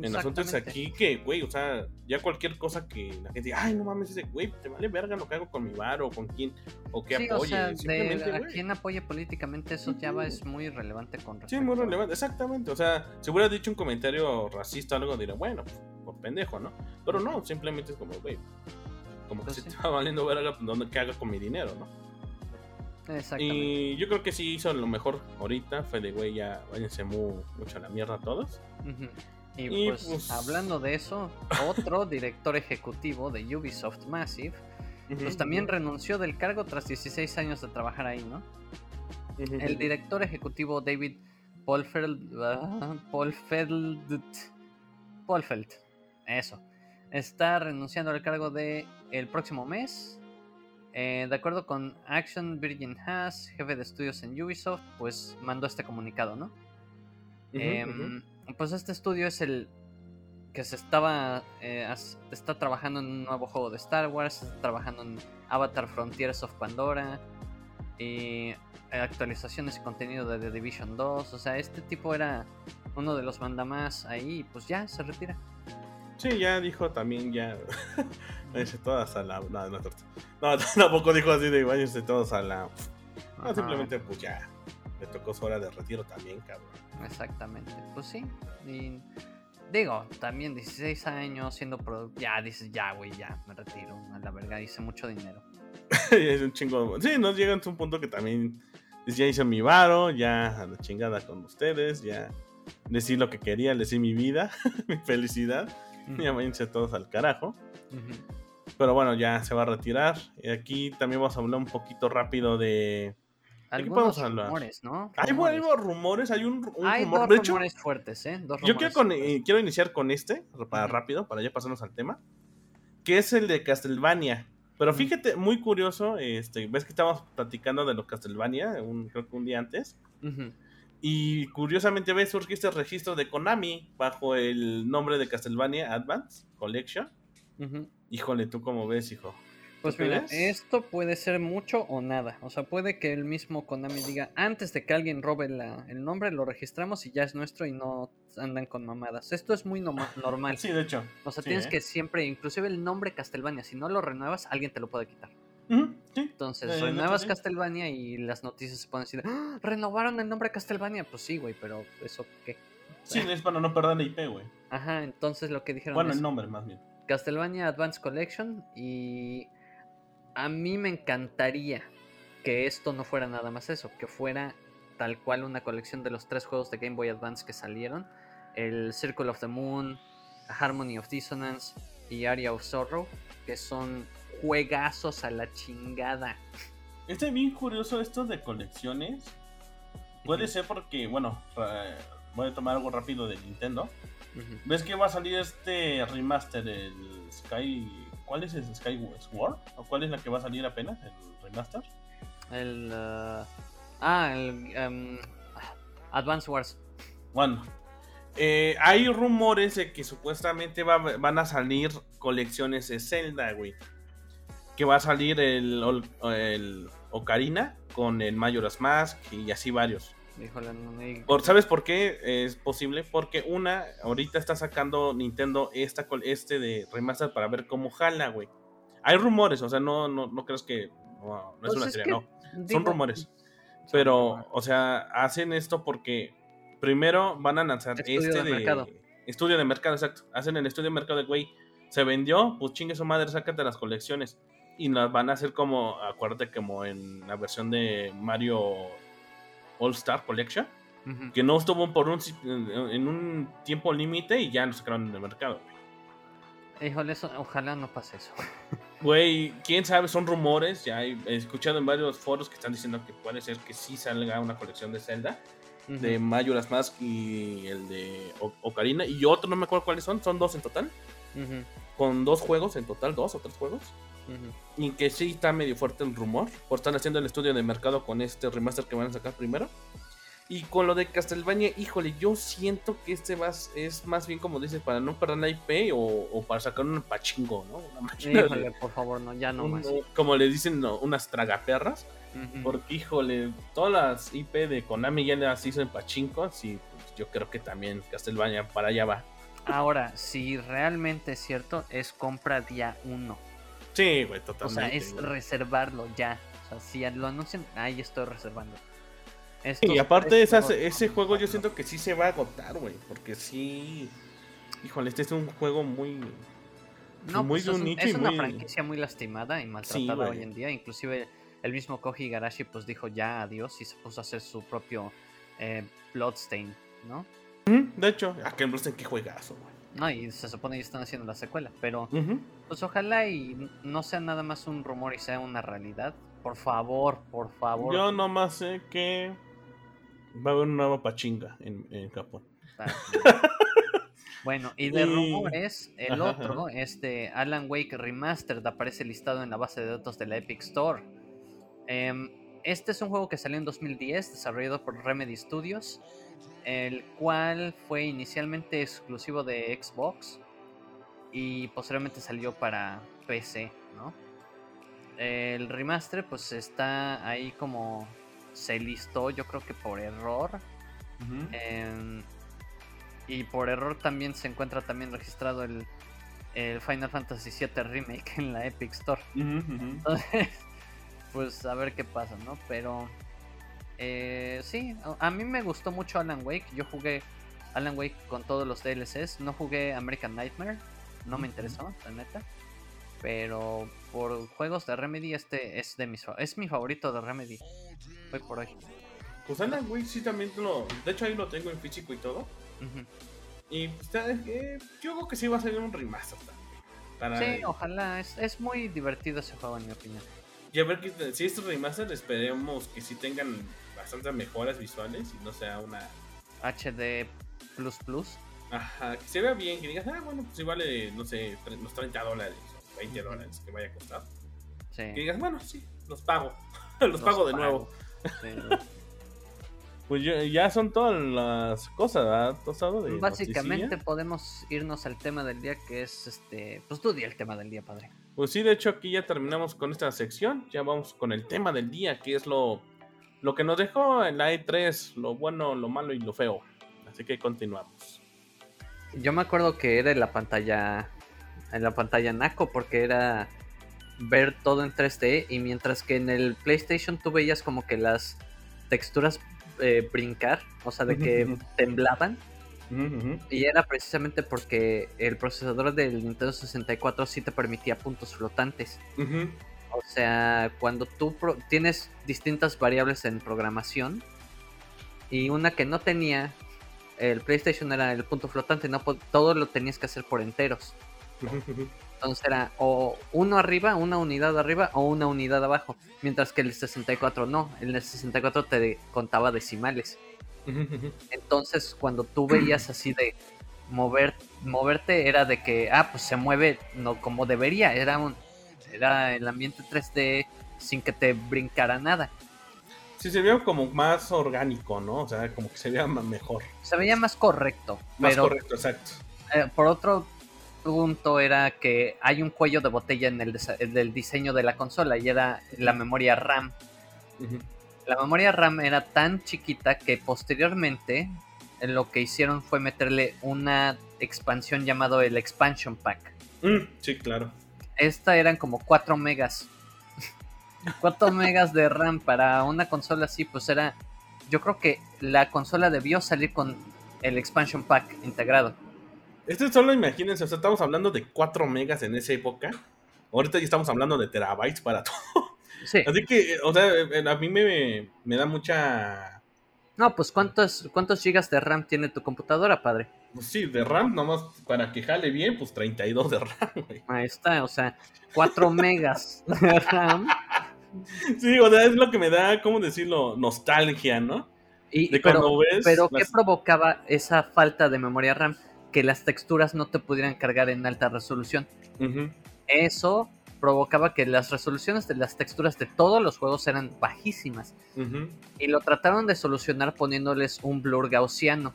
En asuntos aquí que, güey, o sea, ya cualquier cosa que la gente diga, ay, no mames, ese, güey, te vale verga lo que hago con mi varo, o con quién, o qué apoye. O sea, de, a quién apoye políticamente, eso ya va, es muy relevante con respecto. Sí, muy relevante, exactamente. O sea, si hubiera dicho un comentario racista o algo, diría, bueno, pues, por pendejo, ¿no? Pero no, simplemente es como, güey como que se está valiendo ver dónde que haga con mi dinero, ¿no? Exactamente. Y yo creo que sí hizo lo mejor ahorita. Fue de güey, ya váyanse mucho a la mierda todos. y, pues, pues, hablando de eso, otro *laughs* director ejecutivo de Ubisoft Massive, pues también renunció del cargo tras 16 años de trabajar ahí, ¿no? El director ejecutivo David Paul Feld, ah, Paul Feld, Paul Feld, eso, está renunciando al cargo de el próximo mes. Eh, de acuerdo con Action Virgin Haas, jefe de estudios en Ubisoft, pues mandó este comunicado, ¿no? Em, pues este estudio es el que se estaba eh, está trabajando en un nuevo juego de Star Wars, está trabajando en Avatar Frontiers of Pandora y actualizaciones y contenido de The Division 2, o sea, este tipo era uno de los mandamás ahí y pues ya se retira. Sí, ya dijo también ya *laughs* váyanse todas a la no, no, no, *laughs* tampoco dijo así de váyanse todos a la no, simplemente pues ya le tocó su hora de retiro también, cabrón. Exactamente. Pues sí, y Digo, también 16 años siendo producto. Ya dices, ya, güey, ya, me retiro. A la verga, hice mucho dinero. *laughs* es un chingo. Sí, nos llegan a un punto que también. Ya hice mi varo, ya a la chingada con ustedes, ya decí lo que quería, le di mi vida, mi felicidad. Ya váyanse todos al carajo. Pero bueno, ya se va a retirar. Y aquí también vamos a hablar un poquito rápido de algunos rumores, ¿no? Hay, rumores, hay un, hay rumor. Dos rumores fuertes, ¿eh? Dos yo quiero, eh, quiero iniciar con este, para rápido, para ya pasarnos al tema, que es el de Castlevania. Pero fíjate, muy curioso, este, ves que estábamos platicando de los Castlevania, un, creo que un día antes. Y curiosamente ves surgir este registro de Konami bajo el nombre de Castlevania Advance Collection. Híjole, ¿tú cómo ves, hijo? Pues mira, esto puede ser mucho o nada. O sea, puede que el mismo Konami diga, antes de que alguien robe el nombre, lo registramos y ya es nuestro y no andan con mamadas. Esto es muy *laughs* normal. sí, de hecho. O sea, tienes ¿eh? que siempre, inclusive el nombre Castlevania, si no lo renuevas, alguien te lo puede quitar. Entonces, renuevas Castlevania y las noticias se pueden decir, ¡Ah! renovaron el nombre Castlevania. Pues sí, güey, pero ¿eso qué? Sí, es para no perder la IP, güey. Ajá, entonces lo que dijeron Bueno, el nombre más bien. Castlevania Advance Collection y a mí me encantaría que esto no fuera nada más eso, que fuera tal cual una colección de los tres juegos de Game Boy Advance que salieron, el Circle of the Moon, Harmony of Dissonance y Area of Sorrow, que son juegazos a la chingada. Este bien curioso esto de colecciones. Puede ser porque, bueno, voy a tomar algo rápido de Nintendo. ¿Ves que va a salir este remaster, el Sky ¿Cuál es el Skyward Sword? ¿O cuál es la que va a salir apenas? ¿El remaster? El. Uh, ah, el. Um, Advance Wars. Bueno. Eh, hay rumores de que supuestamente van a salir colecciones de Zelda, güey. Que va a salir el, el Ocarina con el Majora's Mask y así varios. ¿Sabes por qué es posible? Porque una, ahorita está sacando Nintendo esta, este de remaster para ver cómo jala, güey. Hay rumores, o sea, no, no, no crees que. No, es pues una serie, no. Son rumores. Pero, o sea, hacen esto porque primero van a lanzar este de, mercado. Estudio de mercado, exacto. Hacen el estudio de mercado de, güey, se vendió, pues chingue su madre, sácate las colecciones. Y las van a hacer como, acuérdate, como en la versión de Mario All Star Collection, que no estuvo por un, en un tiempo límite y ya lo sacaron en el mercado. Híjole, ojalá no pase eso. Güey, quién sabe, son rumores. Ya he escuchado en varios foros que están diciendo que puede ser que sí salga una colección de Zelda, de Majora's Mask y el de Ocarina. Y otro, no me acuerdo cuáles son, son dos en total. Con dos juegos en total, dos o tres juegos. Y que sí está medio fuerte el rumor. Por están haciendo el estudio de mercado con este remaster que van a sacar primero. Y con lo de Castlevania, híjole, yo siento que este va, es más bien como dices, para no perder la IP o, para sacar un pachingo, ¿no? híjole, por favor, no, ya no más. Como le dicen, unas tragaperras. Porque, híjole, todas las IP de Konami ya las hizo en pachincos y pues, yo creo que también Castlevania para allá va. Ahora, si realmente es cierto, es compra día uno. Sí, güey, totalmente. O sea, es reservarlo ya. O sea, si lo anuncian, ahí estoy reservando. y aparte ese juego yo siento que sí se va a agotar, güey. Porque sí. Híjole, este es un juego muy. No, muy pues es, es una franquicia muy lastimada y maltratada hoy en día. Inclusive el mismo Koji Garashi pues dijo ya adiós y se puso a hacer su propio eh, Bloodstain, ¿no? De hecho, aquel Bloodstain qué juegazo, güey. No, y se supone que están haciendo la secuela, pero pues ojalá y no sea nada más un rumor y sea una realidad. Por favor, por favor. Yo nomás sé que Va a haber una nueva pachinga en, en Japón. Bueno, y de *laughs* rumores, el otro, este Alan Wake Remastered, aparece listado en la base de datos de la Epic Store. Em, este es un juego que salió en 2010, desarrollado por Remedy Studios, el cual fue inicialmente exclusivo de Xbox y posteriormente salió para PC, ¿no? El remaster pues está ahí como se listó, yo creo que por error. Y por error también se encuentra también registrado el, Final Fantasy VII Remake en la Epic Store. Entonces, *laughs* pues a ver qué pasa, ¿no? Pero eh, sí, a mí me gustó mucho Alan Wake. Yo jugué Alan Wake con todos los DLCs. No jugué American Nightmare. No me interesó, la neta. Pero por juegos de Remedy, este es de mis es mi favorito de Remedy. Hoy por hoy. Pues Alan Wake sí también lo. De hecho ahí lo tengo en físico y todo. Y pues, yo creo que sí va a salir un remaster también. sí, ojalá. Es, muy divertido ese juego, en mi opinión. Y a ver si estos remaster esperemos que sí tengan bastantes mejoras visuales y no sea una HD plus plus. Ajá, que se vea bien, que digas, ah, bueno, pues si vale, no sé, unos 30 dólares o 20 dólares que vaya a costar. Sí. Que digas, bueno, sí, los pago. *laughs* los, pago de nuevo. Sí. *laughs* Pues ya son todas las cosas, ¿verdad? De Básicamente podemos irnos al tema del día que es este. Pues tú di el tema del día, padre. Pues sí, de hecho aquí ya terminamos con esta sección. Ya vamos con el tema del día, que es lo, lo que nos dejó en la E3, lo bueno, lo malo y lo feo. Así que continuamos. Yo me acuerdo que era en la pantalla. En la pantalla Naco, porque era ver todo en 3D. Y mientras que en el PlayStation tú veías como que las texturas eh, brincar, o sea, de que temblaban. Y era precisamente porque el procesador del Nintendo 64 sí te permitía puntos flotantes. O sea, cuando tú tienes distintas variables en programación y una que no tenía, el PlayStation era el punto flotante, no todo lo tenías que hacer por enteros. Entonces era o uno arriba, una unidad arriba o una unidad abajo. Mientras que el 64 no. El 64 te contaba decimales. Entonces cuando tú veías así de mover, moverte era de que, ah, pues se mueve no como debería. Era, un, era el ambiente 3D sin que te brincara nada. Sí, se veía como más orgánico, ¿no? O sea, como que se veía mejor. Se veía más correcto. Más correcto, exacto. Eh, por otro punto era que hay un cuello de botella en el, diseño de la consola y era la memoria RAM. La memoria RAM era tan chiquita que posteriormente eh, lo que hicieron fue meterle una expansión llamado el Expansion Pack. Mm, sí, claro. Esta eran como 4 megas. *laughs* 4 megas de RAM para una consola así, pues era... Yo creo que la consola debió salir con el Expansion Pack integrado. Esto solo imagínense, o sea, estamos hablando de 4 megas en esa época. Ahorita ya estamos hablando de terabytes para *laughs* todo. Sí. Así que, o sea, a mí me, da mucha... No, pues ¿cuántos, ¿cuántos gigas de RAM tiene tu computadora, padre? Pues sí, de RAM, nomás para que jale bien, pues 32 de RAM, güey. Ahí está, o sea, 4 *laughs* megas de RAM. Sí, o sea, es lo que me da, ¿cómo decirlo? Nostalgia, ¿no? Y, de pero, ves pero ¿qué provocaba esa falta de memoria RAM? que las texturas no te pudieran cargar en alta resolución. Eso provocaba que las resoluciones de las texturas de todos los juegos eran bajísimas. Y lo trataron de solucionar poniéndoles un blur gaussiano.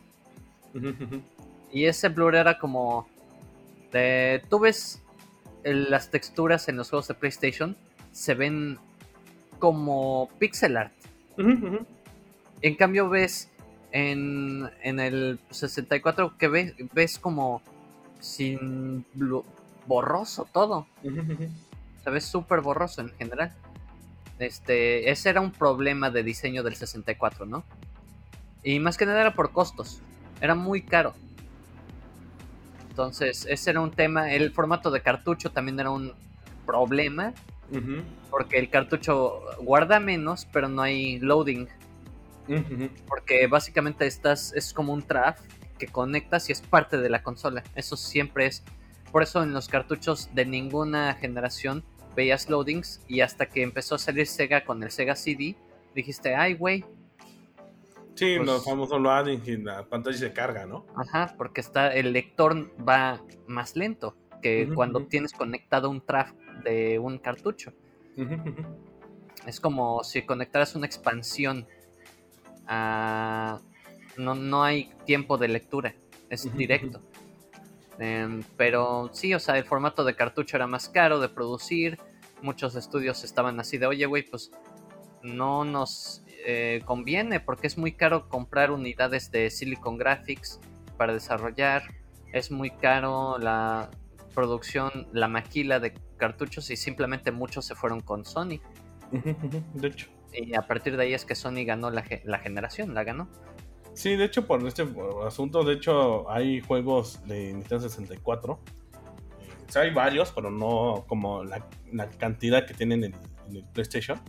Y ese blur era como... tú ves las texturas en los juegos de PlayStation, se ven como pixel art. En cambio ves en, el 64 que ves, ves como sin borroso todo. Se ve súper borroso en general. Este, ese era un problema de diseño del 64, ¿no? Y más que nada era por costos. Era muy caro. Entonces, ese era un tema. El formato de cartucho también era un problema. Porque el cartucho guarda menos, pero no hay loading. Porque básicamente estás, es como un traf que conectas y es parte de la consola. Eso siempre es. Por eso en los cartuchos de ninguna generación veías loadings y hasta que empezó a salir Sega con el Sega CD, dijiste, ay, güey. Sí, Pues- los famosos loading y la pantalla se carga, ¿no? Ajá, porque está el lector va más lento que cuando tienes conectado un traf de un cartucho. Es como si conectaras una expansión a... No, no hay tiempo de lectura, es directo. Em, pero sí, o sea, el formato de cartucho era más caro de producir. Muchos estudios estaban así de, oye, güey, pues no nos eh, conviene porque es muy caro comprar unidades de Silicon Graphics para desarrollar. Es muy caro la producción, la maquila de cartuchos y simplemente muchos se fueron con Sony. De hecho. Y a partir de ahí es que Sony ganó la, ge- la generación, la ganó. Sí, de hecho, por este asunto, de hecho, hay juegos de Nintendo 64. O sea, hay varios, pero no como la, la cantidad que tienen en, en el PlayStation.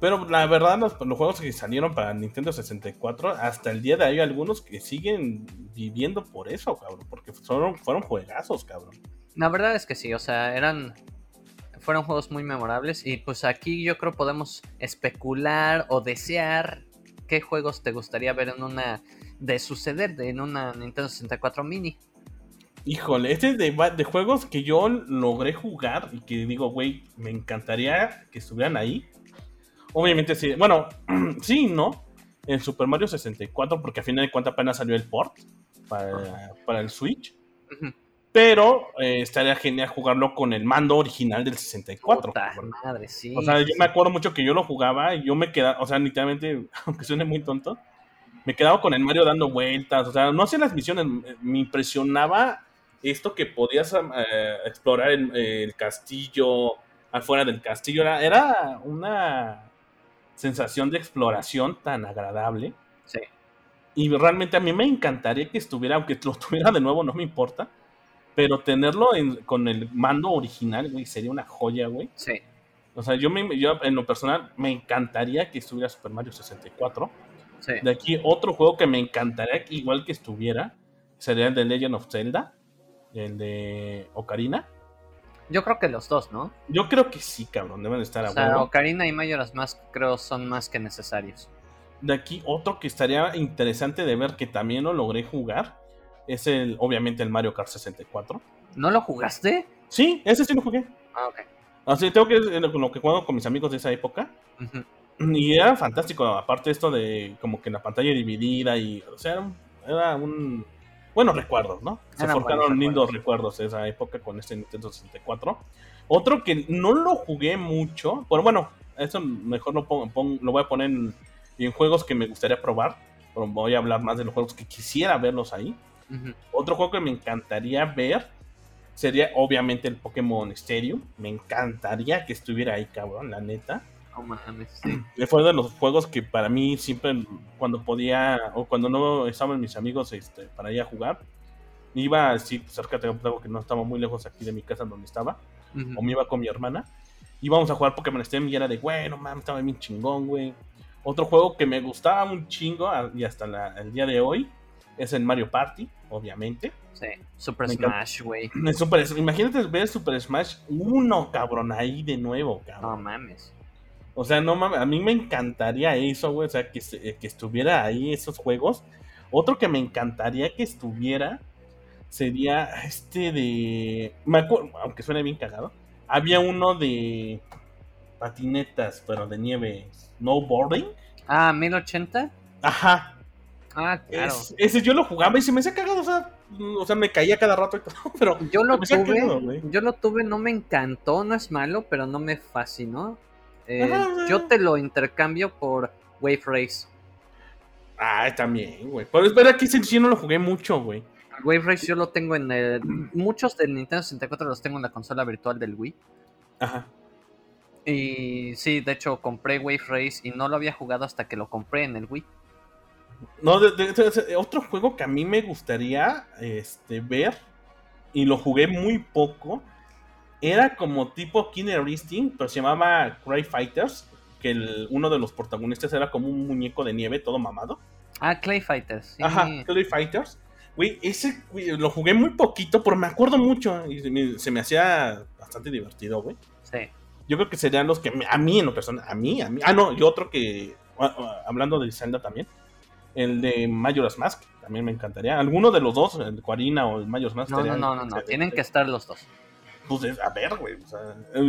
Pero la verdad, los, los juegos que salieron para Nintendo 64, hasta el día de hoy hay algunos que siguen viviendo por eso, cabrón. Porque fueron, fueron juegazos, cabrón. La verdad es que sí, o sea, eran. Fueron juegos muy memorables. Y pues aquí yo creo podemos especular o desear qué juegos te gustaría ver en una. de suceder de- en una Nintendo 64 mini. Híjole, este es de, juegos que yo logré jugar y que digo, güey, me encantaría que estuvieran ahí. Obviamente sí, bueno, *clears throat* sí, ¿no? En Super Mario 64, porque a final de cuentas apenas salió el port para, para el Switch. Pero eh, estaría genial jugarlo con el mando original del 64. Puta madre, sí. O sea, yo me acuerdo mucho que yo lo jugaba y yo me quedaba, o sea, literalmente, *laughs* aunque suene muy tonto, me quedaba con el Mario dando vueltas, o sea, no hacía las misiones, me impresionaba esto que podías eh, explorar el, el castillo, afuera del castillo, era, era una sensación de exploración tan agradable Sí, y realmente a mí me encantaría que estuviera, aunque lo tuviera de nuevo, no me importa, pero tenerlo en- con el mando original, güey, sería una joya, güey. sí. O sea, yo, me, yo en lo personal me encantaría que estuviera Super Mario 64. sí. De aquí otro juego que me encantaría igual que estuviera sería el de Legend of Zelda, el de Ocarina. Yo creo que los dos, ¿no? Yo creo que sí, cabrón, deben estar a O sea, huevo. Ocarina y Majora's Mask creo son más que necesarios. De aquí otro que estaría interesante de ver que también lo logré jugar es el, obviamente, el Mario Kart 64. ¿No lo jugaste? Sí, ese sí lo jugué. Ah, ok. Así tengo que eh, lo, lo que juego con mis amigos de esa época. Y era fantástico, aparte esto de como que la pantalla dividida y, o sea, era un, era un- buenos recuerdos, ¿no? Se Eran forjaron lindos recuerdos de esa época con este Nintendo 64. Otro que no lo jugué mucho, pero bueno, eso mejor lo, pongo- pon- lo voy a poner en, en juegos que me gustaría probar, pero voy a hablar más de los juegos que quisiera verlos ahí. Otro juego que me encantaría ver sería obviamente el Pokémon Stadium. Me encantaría que estuviera ahí, cabrón, la neta. No mames, sí. *clears throat* Fue de los juegos que para mí siempre, cuando podía, o cuando no estaban mis amigos este, para ir a jugar, iba así cerca de algo que no estaba muy lejos aquí de mi casa donde estaba, Ujú. o me iba con mi hermana, íbamos a jugar Pokémon Stadium y era de, bueno, mames, estaba bien chingón, güey. Otro juego que me gustaba un chingo y hasta la- el día de hoy es el Mario Party, obviamente. Sí. Super Me. Smash, güey. *clears throat* Imagínate ver Super Smash 1, cabrón, ahí de nuevo, cabrón. No mames. O sea, no mames, a mí me encantaría eso, güey. O sea, que, se- que estuviera ahí esos juegos. Otro que me encantaría que estuviera sería este de. Me acuerdo, aunque suene bien cagado. Había uno de patinetas, pero de nieve. Snowboarding. Ah, 1080. Ajá. Ah, claro. Es- ese yo lo jugaba y se me hacía cagado. O sea, o sea me caía cada rato y *laughs* todo. Pero Yo lo tuve, cagado, yo lo tuve, no me encantó, no es malo, pero no me fascinó. Eh, yo te lo intercambio por Wave Race. Ah, también, güey. Pero espera que ese sí no lo jugué mucho, güey. Wave Race yo lo tengo en el... Muchos del Nintendo 64 los tengo en la consola virtual del Wii. Ajá. Y sí, de hecho compré Wave Race y no lo había jugado hasta que lo compré en el Wii. No, de- de- de- de- otro juego que a mí me gustaría este, ver, y lo jugué muy poco, era como tipo Killer Instinct, pero se llamaba Cry Fighters, que el- uno de los protagonistas era como un muñeco de nieve todo mamado. Ah, Clay Fighters. Sí. Ajá, Clay Fighters. Güey, ese güey, lo jugué muy poquito, pero me acuerdo mucho y se me, se me hacía bastante divertido, güey. Sí. Yo creo que serían los que me- a mí en lo personal, a mí, a mí. Ah, no, y otro que, ah, ah, hablando de Zelda también, El de Majora's Mask, también me encantaría. Alguno de los dos, el Quarina o el Majora's Mask. No, no, no, no, no, tienen que estar los dos. Pues a ver, güey. O sea,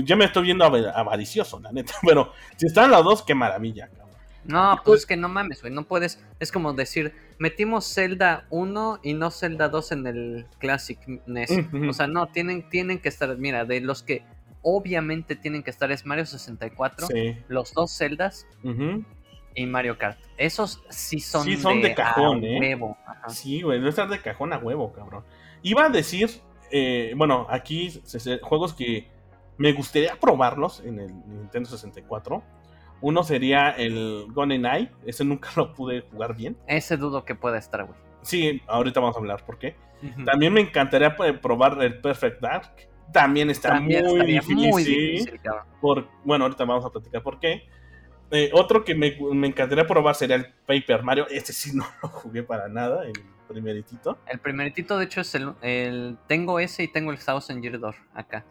ya me estoy viendo avaricioso, la neta. *laughs* Pero si están los dos, qué maravilla, cabrón. No, pues, pues es que no mames, güey. No puedes. Es como decir, metimos Zelda 1 y no Zelda 2 en el Classic NES. O sea, no, tienen, tienen que estar. Mira, de los que obviamente tienen que estar es Mario 64, los dos Zeldas y Mario Kart. Esos sí son, sí son de, cajón, ¿eh? huevo. Sí, güey, debe estar de cajón a huevo, cabrón. Iba a decir, eh, bueno, aquí juegos que me gustaría probarlos en el Nintendo 64. Uno sería el Gone Night, ese nunca *laughs* lo pude jugar bien. Ese dudo que pueda estar, güey. Sí, ahorita vamos a hablar por qué. También me encantaría probar el Perfect Dark. También está muy, difícil. por, bueno, ahorita vamos a platicar por qué. Eh, otro que me, encantaría probar sería el Paper Mario. Este sí *laughs* no lo jugué para nada, primeritito. El primeritito, de hecho, es el, Tengo ese y tengo el Thousand Year Door acá.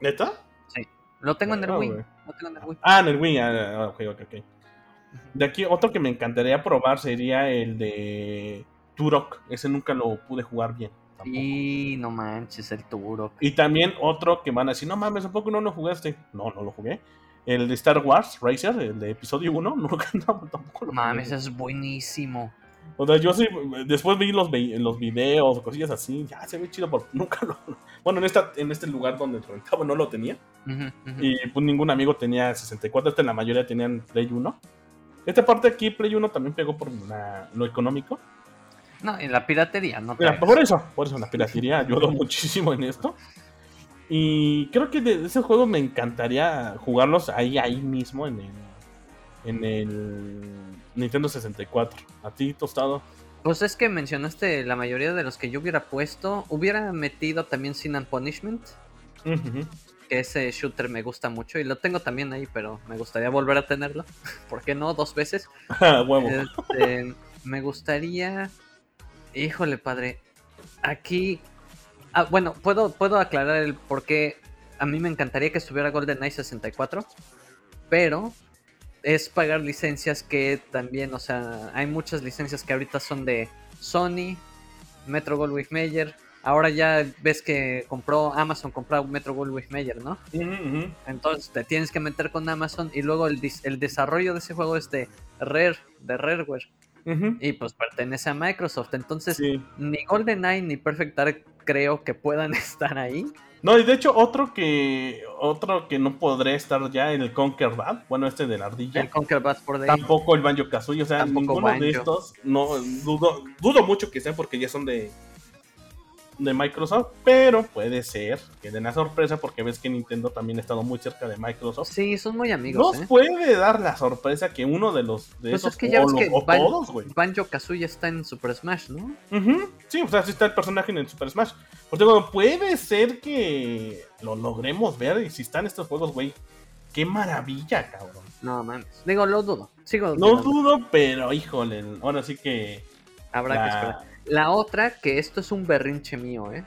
¿Neta? Sí. Lo tengo en el Wii. tengo en el Wii. Ah, en el Wii. Ah, ok, ok, ok. De aquí, otro que me encantaría probar sería el de Turok. Ese nunca lo pude jugar bien. Y no manches, el Turok. Y también otro que van a decir, no mames, tampoco no lo jugaste. No, no lo jugué. El de Star Wars Racer, el de episodio 1, *laughs* no, tampoco lo Mames, es buenísimo. O sea, yo sí, después vi los, los videos o cosillas así, ya se ve chido, pero nunca lo... *laughs* Bueno, en, esta, en este lugar donde rentaba no lo tenía. Y pues ningún amigo tenía 64, este la mayoría tenían Play 1. Esta parte aquí, Play 1 también pegó por lo económico. No, en la piratería, no Por eso, por eso la piratería ayudó *laughs* muchísimo en esto. Y creo que de ese juego me encantaría jugarlos ahí, ahí mismo en el, en el Nintendo 64. ¿A ti, Tostado? Pues es que mencionaste la mayoría de los que yo hubiera puesto. Hubiera metido también Sin and Punishment. Que ese shooter me gusta mucho y lo tengo también ahí, pero me gustaría volver a tenerlo. *laughs* ¿Por qué no? Dos veces. *laughs* Huevo. Este, me gustaría. Híjole, padre. Aquí Ah, bueno, puedo, puedo aclarar el por qué a mí me encantaría que estuviera GoldenEye 64, pero es pagar licencias que también, o sea, hay muchas licencias que ahorita son de Sony, Metro Goldwyn Mayer. Ahora ya ves que compró Amazon, compró Metro Goldwyn Mayer, ¿no? Entonces te tienes que meter con Amazon y luego el, el desarrollo de ese juego es de Rare, de Rareware. Y pues pertenece a Microsoft. Entonces, ni GoldenEye ni Perfect Dark creo que puedan *laughs* estar ahí. No, y de hecho, otro que otro que no podré estar ya en el Conquer Bad, bueno, este de la ardilla. El Conquer Bad por Tampoco el Banjo Kazooie, o sea, ninguno de estos, no, dudo, dudo mucho que sean porque ya son de, de Microsoft, pero puede ser que den la sorpresa porque ves que Nintendo también ha estado muy cerca de Microsoft. Sí, son muy amigos. Nos ¿eh? puede dar la sorpresa que uno de los de pues esos es que ya ves que todos, güey. Banjo Kazooie está en Super Smash, ¿no? Sí, o sea, sí está el personaje en el Super Smash. Pues digo, puede ser que lo logremos ver y si están estos juegos, güey. Qué maravilla, cabrón. No mames. Digo, lo dudo. Sigo No dudo, pero híjole, ahora sí que. Habrá que esperar. La otra, que esto es un berrinche mío, ¿eh?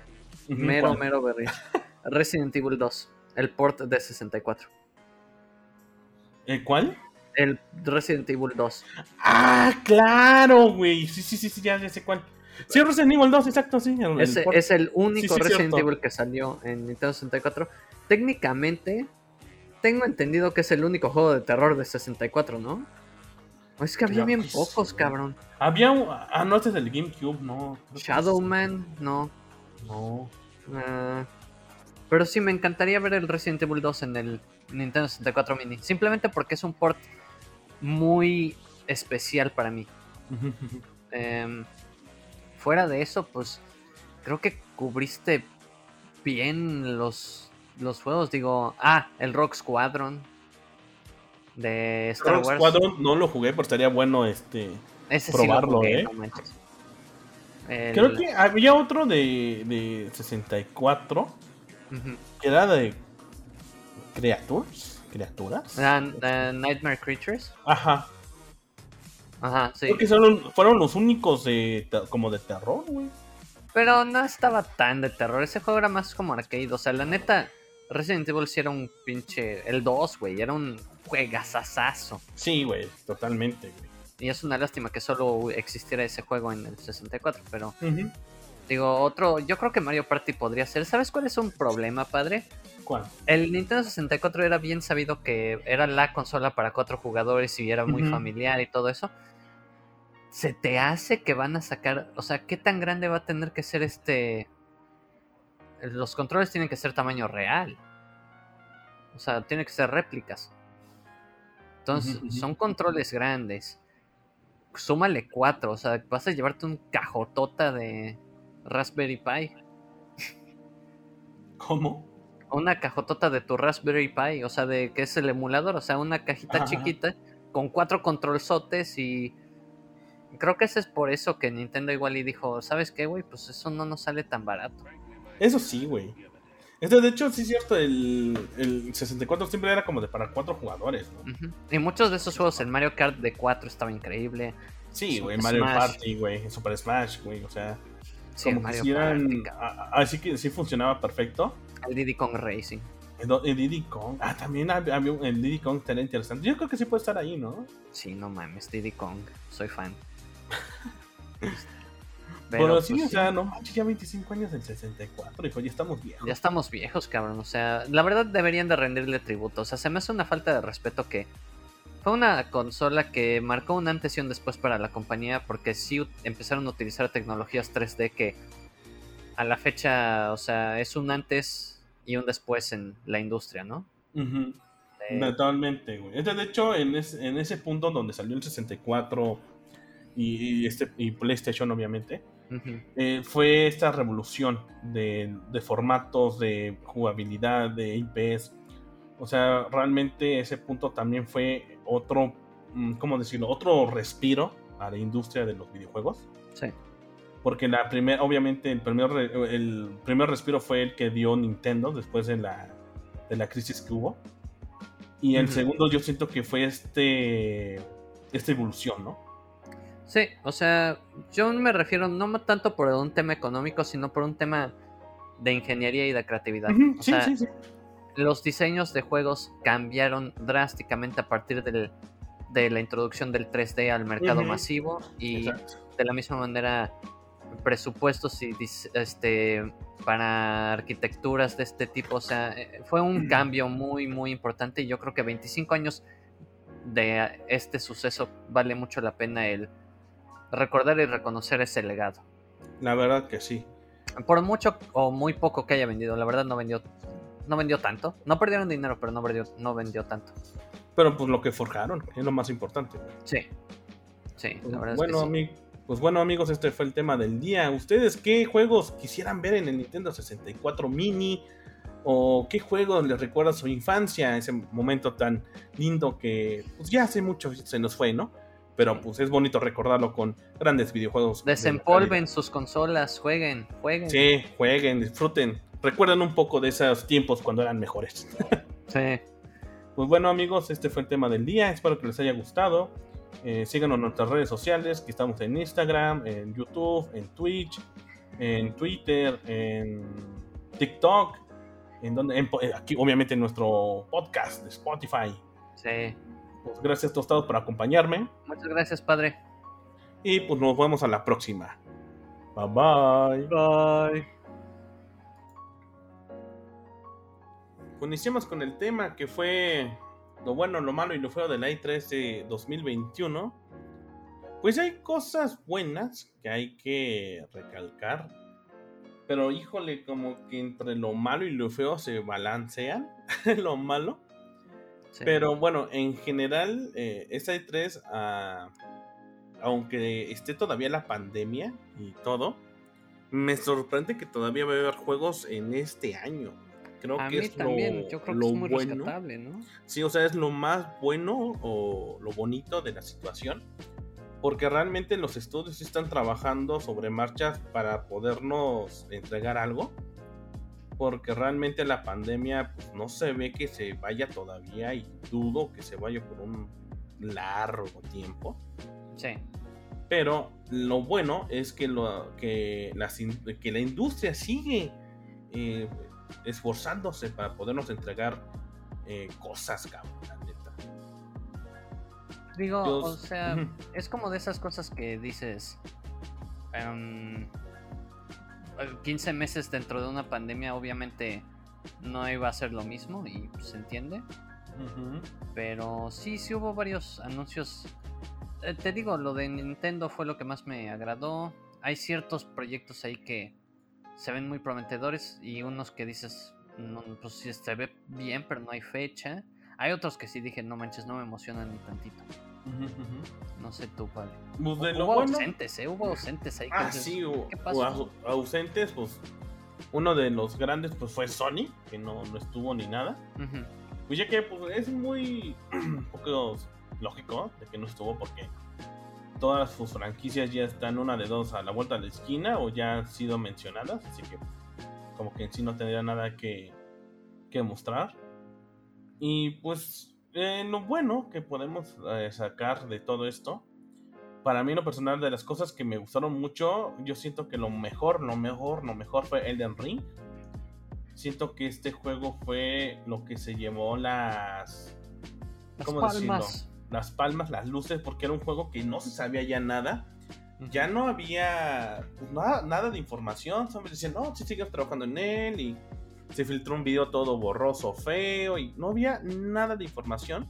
Mero, mero berrinche. *laughs* Resident Evil 2, el port de 64. ¿El cuál? El Resident Evil 2. Ah, claro, güey. Sí, sí, sí, sí, ya, sé cuál. Sí, Resident Evil 2, exacto, sí. es el único Resident Evil que salió en Nintendo 64. Técnicamente, tengo entendido que es el único juego de terror de 64, ¿no? Es que había bien pocos, cabrón. Había un. Ah, no, este es del GameCube, no. Shadowman, no. No. Ah, pero sí, me encantaría ver el Resident Evil 2 en el Nintendo 64 Mini. Simplemente porque es un port muy especial para mí. *laughs* Em, fuera de eso, pues creo que cubriste bien los, los juegos. Digo, ah, el Rock Squadron de Star Wars. Squadron no lo jugué, pero estaría bueno este probarlo, ¿eh? Creo que había otro de, de 64 que era de criaturas, criaturas. Nightmare Creatures. Ajá. Ajá, sí. Creo que fueron, fueron los únicos de como de terror, güey. Pero no estaba tan de terror. Ese juego era más como arcade. O sea, la neta, Resident Evil sí era un pinche. El 2, güey. Era un juegazazazo. Sí, güey, totalmente, güey. Y es una lástima que solo existiera ese juego en el 64, pero... Digo, otro, yo creo que Mario Party podría ser. ¿Sabes cuál es un problema, padre? ¿Cuál? El Nintendo 64 era bien sabido que era la consola para cuatro jugadores y era muy familiar y todo eso. ¿Se te hace que van a sacar, o sea, qué tan grande va a tener que ser este... Los controles tienen que ser tamaño real. O sea, tienen que ser réplicas. Entonces, son controles grandes. Súmale cuatro, o sea, vas a llevarte un cajotota de Raspberry Pi. *laughs* ¿Cómo? Una cajotota de tu Raspberry Pi, o sea, de que es el emulador, o sea, una cajita chiquita con cuatro controlzotes y creo que ese es por eso que Nintendo igual y dijo, ¿sabes qué, güey? Pues eso no nos sale tan barato. Eso sí, güey. Esto, de hecho, sí es cierto, el, el, 64 siempre era como de para cuatro jugadores, ¿no? Y muchos de esos juegos, el Mario Kart de 4 estaba increíble. Sí, güey, Mario Party, güey, Super Smash, güey, o sea... Sí, como Mario Party, Así que sí funcionaba perfecto. El Diddy Kong Racing. El, Diddy Kong. Ah, también había el Diddy Kong tan interesante. Yo creo que sí puede estar ahí, ¿no? Sí, no mames, Diddy Kong. Soy fan. *laughs* Pero, sí, pues o sea, no manches, ya 25 años del 64, hijo, ya estamos viejos. Ya estamos viejos, cabrón. O sea, la verdad deberían de rendirle tributo. O sea, se me hace una falta de respeto que fue una consola que marcó un antes y un después para la compañía porque sí empezaron a utilizar tecnologías 3D que a la fecha, o sea, es un antes y un después en la industria, ¿no? Totalmente, güey. De hecho, en, en, ese punto donde salió el 64 y, este, y PlayStation, obviamente, eh, fue esta revolución de, formatos, de jugabilidad, de IPs. O sea, realmente ese punto también fue otro, mm, ¿cómo decirlo? Otro respiro a la industria de los videojuegos. Sí. Porque la primera, obviamente, el primer, el primer respiro fue el que dio Nintendo después de la, de la crisis que hubo. Y el segundo yo siento que fue este esta evolución, ¿no? Sí, o sea, yo me refiero no tanto por un tema económico, sino por un tema de ingeniería y de creatividad. o sea, los diseños de juegos cambiaron drásticamente a partir del, de la introducción del 3D al mercado masivo y de la misma manera presupuestos y este para arquitecturas de este tipo, o sea, eh, fue un cambio muy muy importante y yo creo que 25 años de este suceso vale mucho la pena el recordar y reconocer ese legado. La verdad que sí. Por mucho o muy poco que haya vendido, la verdad no vendió no vendió tanto. No perdieron dinero, pero no vendió, no vendió tanto. Pero pues lo que forjaron es lo más importante. Sí. Sí, la verdad bueno, es que sí. pues bueno, amigos, este fue el tema del día. ¿Ustedes qué juegos quisieran ver en el Nintendo 64 Mini? ¿O qué juegos les recuerda su infancia? Ese momento tan lindo que pues ya hace mucho se nos fue, ¿no? Pero pues es bonito recordarlo con grandes videojuegos. Desempolven sus consolas, jueguen, jueguen. Sí, jueguen, disfruten. Recuerden un poco de esos tiempos cuando eran mejores. *laughs* sí. Pues bueno amigos, este fue el tema del día. Espero que les haya gustado. Eh, síganos en nuestras redes sociales, que estamos en Instagram, en YouTube, en Twitch, en Twitter, en TikTok, en donde, eh, aquí obviamente en nuestro podcast de Spotify. Sí. Pues gracias Tostados por acompañarme. Muchas gracias, padre. Y pues nos vemos a la próxima. Bye bye. Bye. Pues iniciamos con el tema que fue lo bueno, lo malo y lo feo del i3 de 2021. Pues hay cosas buenas que hay que recalcar. Pero híjole, como que entre lo malo y lo feo se balancean. *laughs* lo malo. Pero bueno, en general, eh, esta E3, ah, aunque esté todavía la pandemia y todo, me sorprende que todavía va a haber juegos en este año. Creo que es también, yo creo que es muy bueno. ¿no? Sí, o sea, es lo más bueno o lo bonito de la situación. Porque realmente los estudios están trabajando sobre marchas para podernos entregar algo porque realmente la pandemia pues, no se ve que se vaya todavía y dudo que se vaya por un largo tiempo. Sí. Pero lo bueno es que, lo, que, la, que la industria sigue eh, esforzándose para podernos entregar eh, cosas, cabrón, la neta. Digo, o sea, es como de esas cosas que dices. 15 em, meses dentro de una pandemia, obviamente no iba a ser lo mismo y pues, se entiende. Pero sí, sí hubo varios anuncios. Eh, te digo, lo de Nintendo fue lo que más me agradó. Hay ciertos proyectos ahí que se ven muy prometedores y unos que dices, no, pues sí, se ve bien, pero no hay fecha. Hay otros que sí dije, no manches, no me emocionan ni tantito. No sé tú, padre. Pues hubo ausentes, ¿eh? Hubo ausentes ahí. Ah, sí, hubo, ausentes, pues uno de los grandes pues fue Sony, que no, no estuvo ni nada. Pues ya que pues, es muy *clears throat* un poco lógico de que no estuvo porque todas sus franquicias ya están una de dos a la vuelta de la esquina o ya han sido mencionadas, así que como que en sí no tendría nada que, que mostrar. Y pues eh, lo bueno que podemos eh, sacar de todo esto, para mí lo personal de las cosas que me gustaron mucho, yo siento que lo mejor, lo mejor, lo mejor fue Elden Ring. Siento que este juego fue lo que se llevó las... las ¿Cómo palmas. Las palmas, las luces, porque era un juego que no se sabía ya nada. Ya no había pues, nada, nada, de información. Solo decían, no, si sigues trabajando en él y se filtró un video todo borroso, feo y no había nada de información.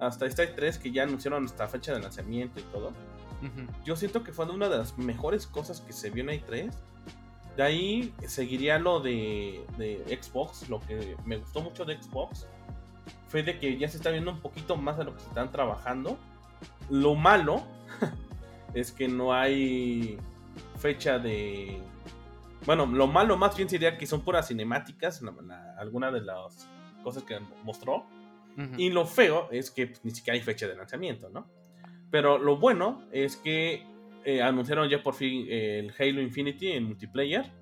Hasta esta 3 que ya anunciaron nuestra fecha de lanzamiento y todo. Yo siento que fue una de las mejores cosas que se vio en i3. De ahí seguiría lo de, de, Xbox. Lo que me gustó mucho de Xbox fue de que ya se está viendo un poquito más de lo que se están trabajando. Lo malo *laughs* es que no hay fecha de bueno, lo malo más bien sería que son puras cinemáticas, alguna de las cosas que mostró. Y lo feo es que pues, ni siquiera hay fecha de lanzamiento, ¿no? Pero lo bueno es que eh, anunciaron ya por fin el Halo Infinity en multiplayer.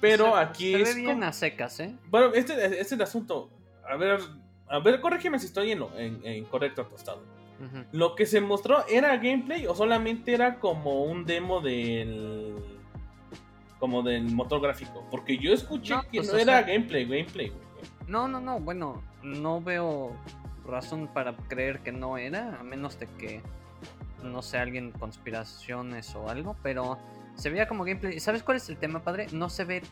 Pero aquí se es. Ve bien a secas, ¿eh? Bueno, este, este, es el asunto. A ver, a ver, corrígeme si estoy en, lo, en, correcto tostado. Lo que se mostró era gameplay o solamente era como un demo del como del motor gráfico. Porque yo escuché que pues, no era gameplay, gameplay, No, no, no, bueno, no veo razón para creer que no era, a menos de que, no sé, alguien conspiraciones o algo, pero se veía como gameplay. ¿Sabes cuál es el tema, padre? No se ve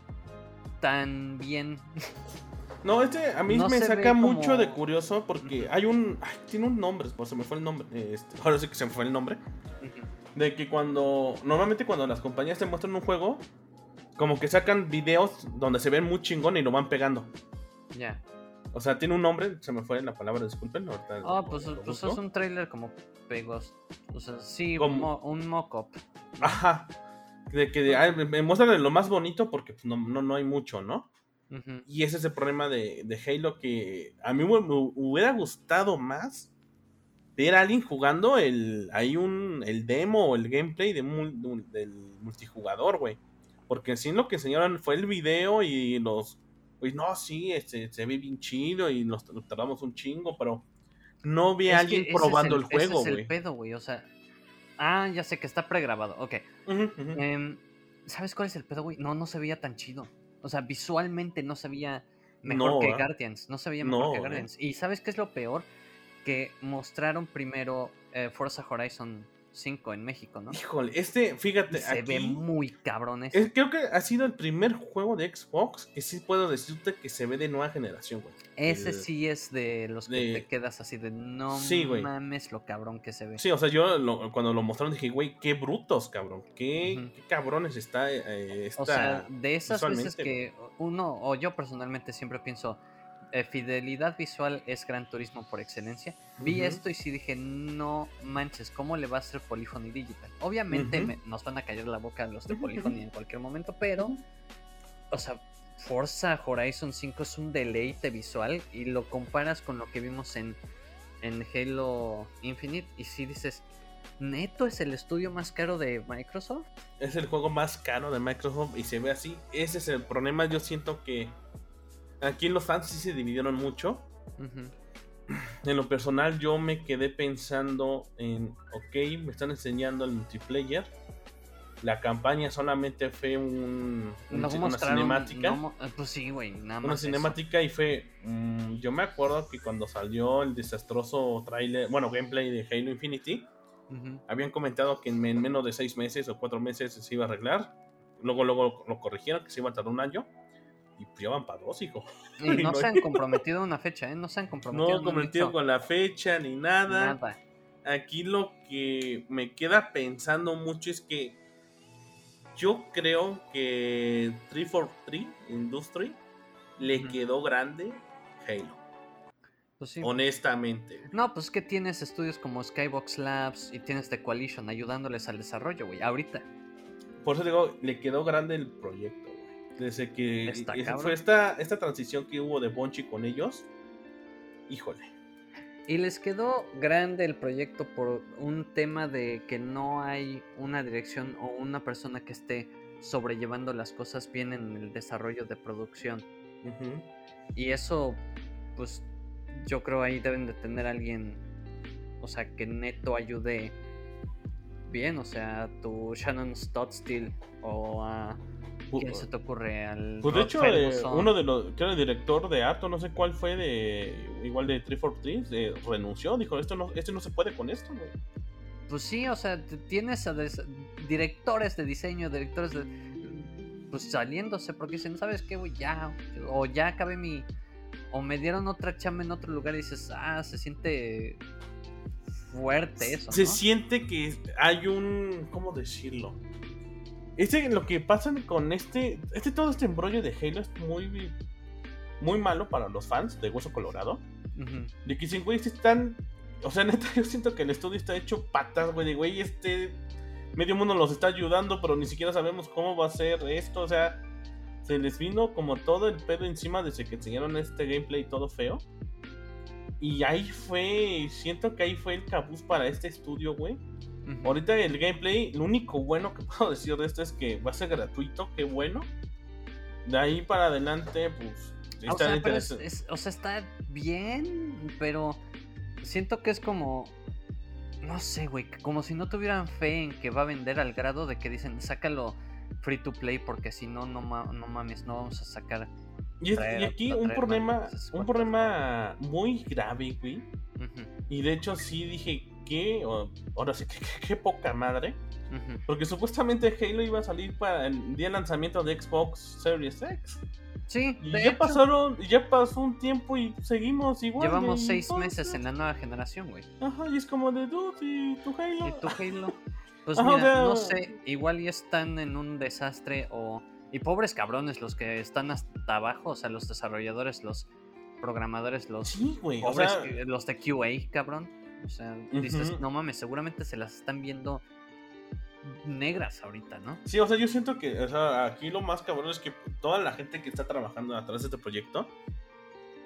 tan bien. *laughs* No, este a mí me saca mucho de curioso porque hay un. tiene un nombre, se me fue el nombre. Este, ahora sí que se me fue el nombre. De que cuando. Normalmente cuando las compañías te muestran un juego, como que sacan videos donde se ven muy chingón y lo van pegando. Ya. O sea, tiene un nombre, se me fue la palabra, disculpen. Ah, pues, pues es un trailer como pegos. O sea, sí, como... un, mock-up. Ajá. De que me muestran lo más bonito porque pues, no, no, hay mucho, ¿no? Y ese es el problema de, de Halo que a mí me, hubiera gustado más ver a alguien jugando el, hay un, el demo o el gameplay de, del multijugador, güey. Porque sí lo que enseñaron fue el video y los. Pues no, sí, este, se ve bien chido y nos, tardamos un chingo, pero no vi a alguien probando el, juego, güey. Es el pedo, güey. O sea. Ah, ya sé que está pregrabado. Ok. Em, ¿Sabes cuál es el pedo, güey? No, no se veía tan chido. O sea, visualmente no se veía mejor que Guardians. No se veía mejor que Guardians. Y ¿sabes qué es lo peor? Que mostraron primero eh, Forza Horizon 5 en México, ¿no? Híjole, este, fíjate. se ve muy cabrón creo que ha sido el primer juego de Xbox que sí puedo decirte que se ve de nueva generación, güey. Ese sí es de los que te quedas así de no mames lo cabrón que se ve. Sí, o sea, yo cuando lo mostraron dije, güey, qué brutos, cabrón. Qué, cabrones está, eh, O sea, de esas veces que uno, o yo personalmente siempre pienso eh, fidelidad visual es Gran Turismo por excelencia. Vi esto y sí dije, no manches, ¿cómo le va a ser Polyphony Digital? Obviamente nos van a caer la boca los de Polyphony en cualquier momento, pero, o sea, Forza Horizon 5 es un deleite visual y lo comparas con lo que vimos en, en Halo Infinite y si dices, ¿neto es el estudio más caro de Microsoft? Es el juego más caro de Microsoft y se ve así. Ese es el problema, yo siento que Aquí los fans sí se dividieron mucho. En lo personal yo me quedé pensando en, ok, me están enseñando el multiplayer, la campaña solamente fue un, una cinemática. pues sí, güey, nada más. Una cinemática y fue. Mm, yo me acuerdo que cuando salió el desastroso trailer, bueno, gameplay de Halo Infinity, habían comentado que en menos de seis meses o cuatro meses se iba a arreglar. Luego, luego lo corrigieron, que se iba a tardar un año. Y pues ya van para dos, hijo. *laughs* Y no, se han comprometido a una fecha, ¿eh? No se han comprometido. No comprometido con la fecha ni nada. Nada. Aquí lo que me queda pensando mucho es que yo creo que 343 Industry le quedó grande Halo. Pues Honestamente. No, pues que tienes estudios como Skybox Labs y tienes The Coalition ayudándoles al desarrollo, güey, ahorita. Por eso digo, le quedó grande el proyecto. Desde que fue esta, esta transición que hubo de Bonchi con ellos, híjole. Y les quedó grande el proyecto por un tema de que no hay una dirección o una persona que esté sobrellevando las cosas bien en el desarrollo de producción. Y eso, pues yo creo ahí deben de tener alguien, o sea, que neto ayude bien, o sea, tu Shannon Stottstill o a ¿Quién se te ocurre? Al pues de hecho, eh, uno de los, que era el director de Ato, no sé cuál fue, de igual de 343, eh, renunció, dijo, esto no, esto no se puede con esto, güey. Pues sí, o sea, tienes a directores de diseño, directores de... Pues saliéndose, porque dicen, ¿sabes qué, güey? Ya, o ya acabé mi... O me dieron otra chamba en otro lugar y dices, ah, se siente fuerte eso. Se siente que hay un... ¿Cómo decirlo? Este, lo que pasa con este, este, todo este embrollo de Halo es muy, muy malo para los fans de Hueso Colorado. De que dicen, güey, están, o sea, *laughs* neta, yo siento que el estudio está hecho patas, güey, de güey, este, medio mundo los está ayudando, pero ni siquiera sabemos cómo va a ser esto, o sea, se les vino como todo el pedo encima desde que enseñaron este gameplay todo feo. Y ahí fue, siento que ahí fue el cabuz para este estudio, güey. Ahorita el gameplay, lo único bueno que *laughs* puedo decir de esto es que va a ser gratuito, qué bueno. De ahí para adelante, pues está o sea, interesante. o sea, está bien, pero siento que es como. No sé, güey, como si no tuvieran fe en que va a vender al grado de que dicen, sácalo free to play porque si no, no, no mames, no vamos a sacar. Y, aquí un problema, un problema muy grave, güey. Y de hecho sí dije, qué, ahora sí qué poca madre. Porque supuestamente Halo iba a salir para el día de lanzamiento de Xbox Series X. Sí, y ya pasaron, ya pasó un tiempo y seguimos igual. Llevamos seis meses en la nueva generación, güey. Ajá, y es como de dude, y tu Halo. Y tu Halo. *laughs* Pues mira, no sé, igual ya están en un desastre o. Y pobres cabrones los que están hasta abajo, o sea, los desarrolladores, los programadores, los sí, güey, o sea... los de QA, cabrón. O sea, dices, no mames, seguramente se las están viendo negras ahorita, ¿no? Sí, o sea, yo siento que o sea, aquí lo más cabrón es que toda la gente que está trabajando atrás de este proyecto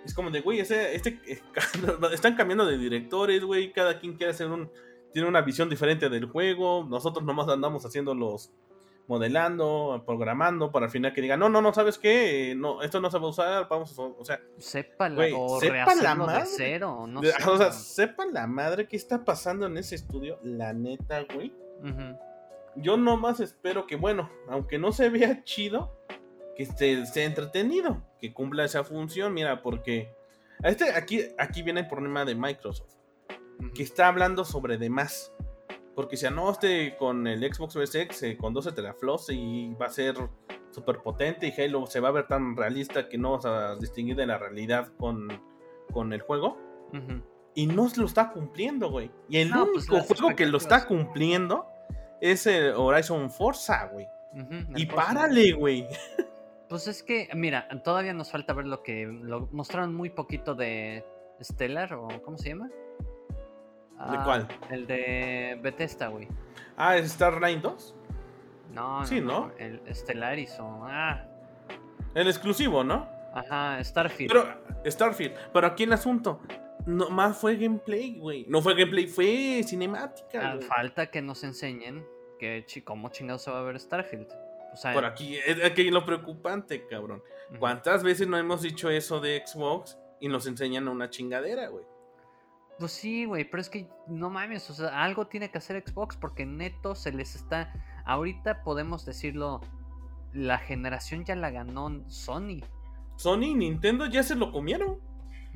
es como de, güey, ese, este, *laughs* están cambiando de directores, güey, cada quien quiere hacer un, tiene una visión diferente del juego, nosotros nomás andamos haciendo los, modelando, programando, para al final que digan, no, no, no, ¿sabes qué? No, esto no se va a usar, vamos a, o sea... Sepa la, o sepa la madre, de cero, no sé. O sea, sepa la madre qué está pasando en ese estudio, la neta, güey. Yo nomás espero que, bueno, aunque no se vea chido, que esté, sea entretenido, que cumpla esa función, mira, porque... Este, aquí, aquí viene el problema de Microsoft, que está hablando sobre demás. Porque si no, este con el Xbox Series X, eh, con 12 teraflops y va a ser súper potente y Halo se va a ver tan realista que no vas a distinguir de la realidad con, con el juego. Y no lo está cumpliendo, güey. Y el pues, único juego que lo está cumpliendo es el Horizon Forza, güey. y párale, güey. Pues es que, mira, todavía nos falta ver lo que lo mostraron muy poquito de Stellar o ¿cómo se llama? ¿De cuál? Ah, el de Bethesda, güey. Ah, ¿es Starline 2? No, sí, ¿no? El Stellaris o. Ah. El exclusivo, ¿no? Ajá, Starfield. Pero, Starfield. Pero aquí el asunto. No, más fue gameplay, güey. No fue gameplay, fue cinemática. Ah, falta que nos enseñen que cómo chingado se va a ver Starfield. O sea, Por aquí es aquí lo preocupante, cabrón. ¿Cuántas veces no hemos dicho eso de Xbox y nos enseñan una chingadera, güey? Pues sí, güey, pero es que no mames, o sea, algo tiene que hacer Xbox porque neto se les está ahorita podemos decirlo, la generación ya la ganó Sony. Sony y Nintendo ya se lo comieron.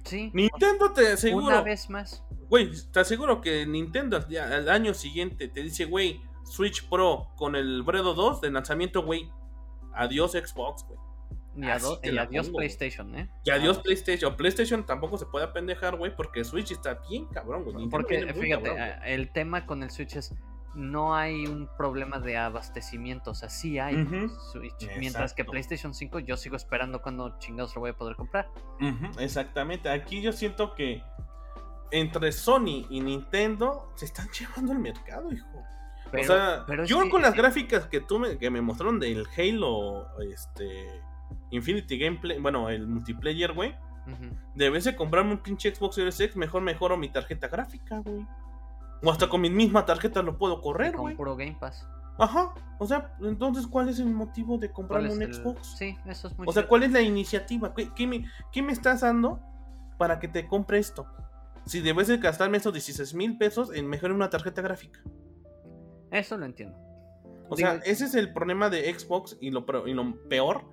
Sí. Nintendo te aseguro. Una vez más. Güey, te aseguro que Nintendo al año siguiente te dice, güey, Switch Pro con el Bredo 2 de lanzamiento, güey. Adiós Xbox, güey. Y, adiós PlayStation, ¿eh? Y adiós PlayStation. PlayStation tampoco se puede apendejar, güey, porque Switch está bien cabrón, güey. Porque, fíjate, el tema con el Switch es no hay un problema de abastecimiento, o sea, sí hay Switch. Mientras que PlayStation 5 yo sigo esperando cuando chingados lo voy a poder comprar. Exactamente, aquí yo siento que entre Sony y Nintendo se están llevando el mercado, hijo. o sea, yo con las gráficas que tú me, que me mostraron del Halo, este, Infinity Gameplay, bueno, el multiplayer, güey. Debes de comprarme un pinche Xbox Series X, mejor mejoro mi tarjeta gráfica, güey. O hasta con mi misma tarjeta lo puedo correr, güey. Con puro Game Pass. Ajá. O sea, entonces, ¿cuál es el motivo de comprarme un Xbox? Sí, eso es muy O sea, ¿cuál es la iniciativa? ¿Qué, me, ¿Qué, me, estás dando para que te compre esto? Si debes de gastarme esos 16 mil pesos en mejor una tarjeta gráfica. Eso lo entiendo. O sea, ese es el problema de Xbox y lo, y lo peor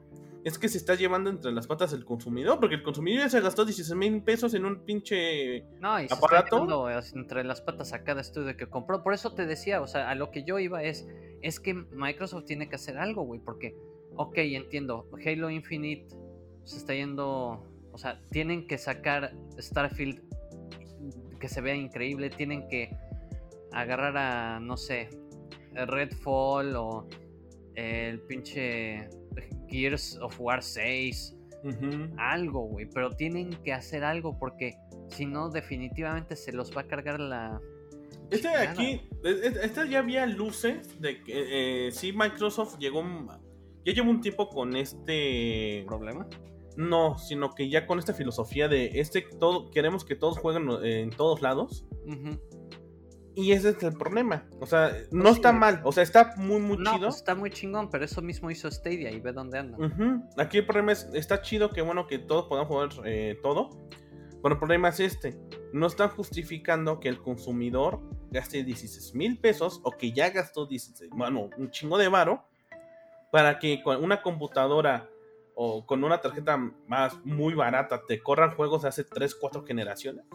es que se está llevando entre las patas el consumidor, porque el consumidor ya se gastó 16 mil pesos en un pinche no, y se aparato. Está entre las patas a cada estudio que compró. Por eso te decía, o sea, a lo que yo iba es, es que Microsoft tiene que hacer algo, güey, porque, ok, entiendo, Halo Infinite se está yendo, o sea, tienen que sacar Starfield que se vea increíble, tienen que agarrar a, no sé, Redfall o el pinche Gears of War 6. Algo, güey. Pero tienen que hacer algo porque si no, definitivamente se los va a cargar la. Este de aquí, este ya había luces de que eh, sí, Microsoft llegó. Ya lleva un tiempo con este. ¿Problema? No, sino que ya con esta filosofía de este todo queremos que todos jueguen en todos lados. Y ese es el problema. O sea, pues no está mal. O sea, está muy, muy chido. Pues está muy chingón, pero eso mismo hizo Stadia y ve dónde anda. Aquí el problema es, está chido que bueno que todos podamos jugar eh, todo. Pero el problema es este. No están justificando que el consumidor gaste 16 mil pesos o que ya gastó 16, bueno, un chingo de varo para que con una computadora o con una tarjeta más muy barata te corran juegos de hace 3, 4 generaciones.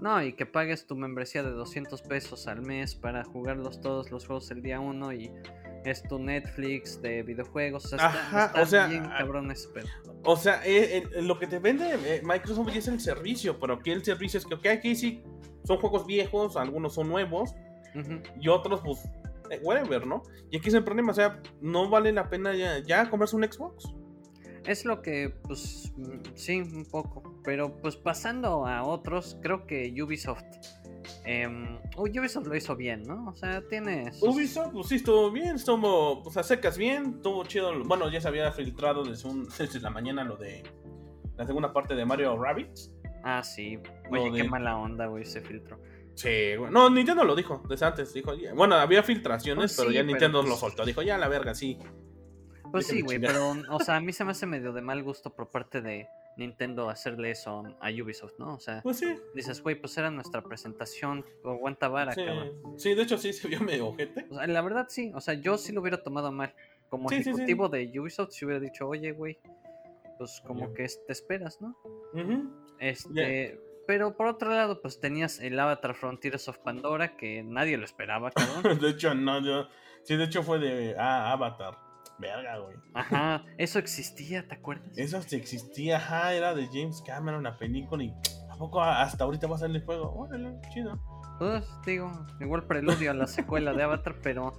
No, y que pagues tu membresía de 200 pesos al mes para jugarlos todos los juegos el día 1 y es tu Netflix de videojuegos. O sea, está, o sea, bien ah, cabrón ese pedo. O sea, eh, eh, lo que te vende eh, Microsoft es el servicio, pero aquí el servicio es que, ok, aquí sí son juegos viejos, algunos son nuevos y otros, pues, whatever, ¿no? Y aquí es el problema, o sea, no vale la pena ya, ya comprarse un Xbox. Es lo que, pues, mm, sí, un poco. Pero pues pasando a otros, creo que Ubisoft. Eh, Ubisoft lo hizo bien, ¿no? O sea, tiene. Ubisoft, pues sí, estuvo bien, estuvo, pues a secas bien, estuvo chido. Bueno, ya se había filtrado desde, un, *laughs* desde la mañana lo de la segunda parte de Mario Rabbits. Ah, sí. Oye, qué mala onda, güey, ese filtro. Sí, güey. No, Nintendo lo dijo desde antes. Dijo, bueno, había filtraciones, pues pero ya Nintendo lo pues soltó. Dijo, ya la verga, sí. Pues sí, güey, pero, o sea, a mí se me *laughs* hace medio de mal gusto por parte de Nintendo hacerle eso a Ubisoft, ¿no? O sea, pues sí. dices, güey, pues era nuestra presentación, aguanta vara, sí. Sí, de hecho sí se vio medio ojete. O sea, la verdad sí, o sea, yo sí lo hubiera tomado mal. Como ejecutivo de Ubisoft, si hubiera dicho, oye, güey, pues como que te esperas, ¿no? Este. Pero por otro lado, pues tenías el Avatar Frontiers of Pandora, que nadie lo esperaba, cabrón. *laughs* de hecho, no, yo. Sí, de hecho fue de. Ah, Avatar. Verga, güey. Ajá, eso existía, ¿te acuerdas? Eso sí existía, ajá, era de James Cameron, la película, y ¿a poco hasta ahorita va a salir el juego? Órale, chido. Pues, digo, igual preludio a la secuela de Avatar, *laughs* pero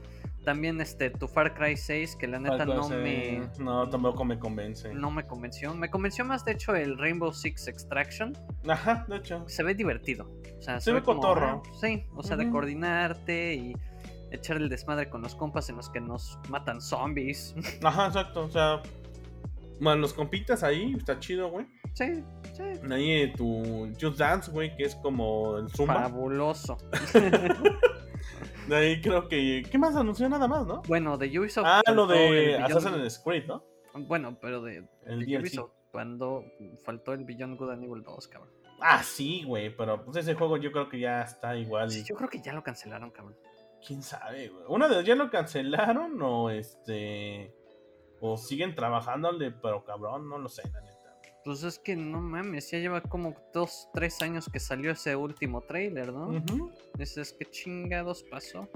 también este, tu Far Cry 6, que la neta no me... No, tampoco me convence. No me convenció. Me convenció más, de hecho, el Rainbow Six Extraction. Ajá, de hecho. Se ve divertido. O sea, se, ve cotorro. sí, o sea, de coordinarte y echar el desmadre con los compas en los que nos matan zombies. *laughs* Ajá, exacto. O sea, bueno, los compitas ahí, está chido, güey. Sí, sí. Ahí tu Just Dance, güey, que es como el Zumba. Fabuloso. de *laughs* ahí creo que. ¿Qué más anunció? Nada más, ¿no? Bueno, de Ubisoft. Ah, lo de Assassin's Creed, ¿no? Bueno, pero de, el Ubisoft, cuando faltó el Beyond Good and Evil 2, cabrón. Ah, sí, güey, pero pues ese juego yo creo que ya está igual. Sí, yo creo que ya lo cancelaron, cabrón. Quién sabe, güey. Una de ya lo cancelaron o este. O siguen trabajándole, pero cabrón, no lo sé, la neta. Pues es que no mames, ya lleva como dos, tres años que salió ese último trailer, ¿no? Dices, ¿qué chingados pasó?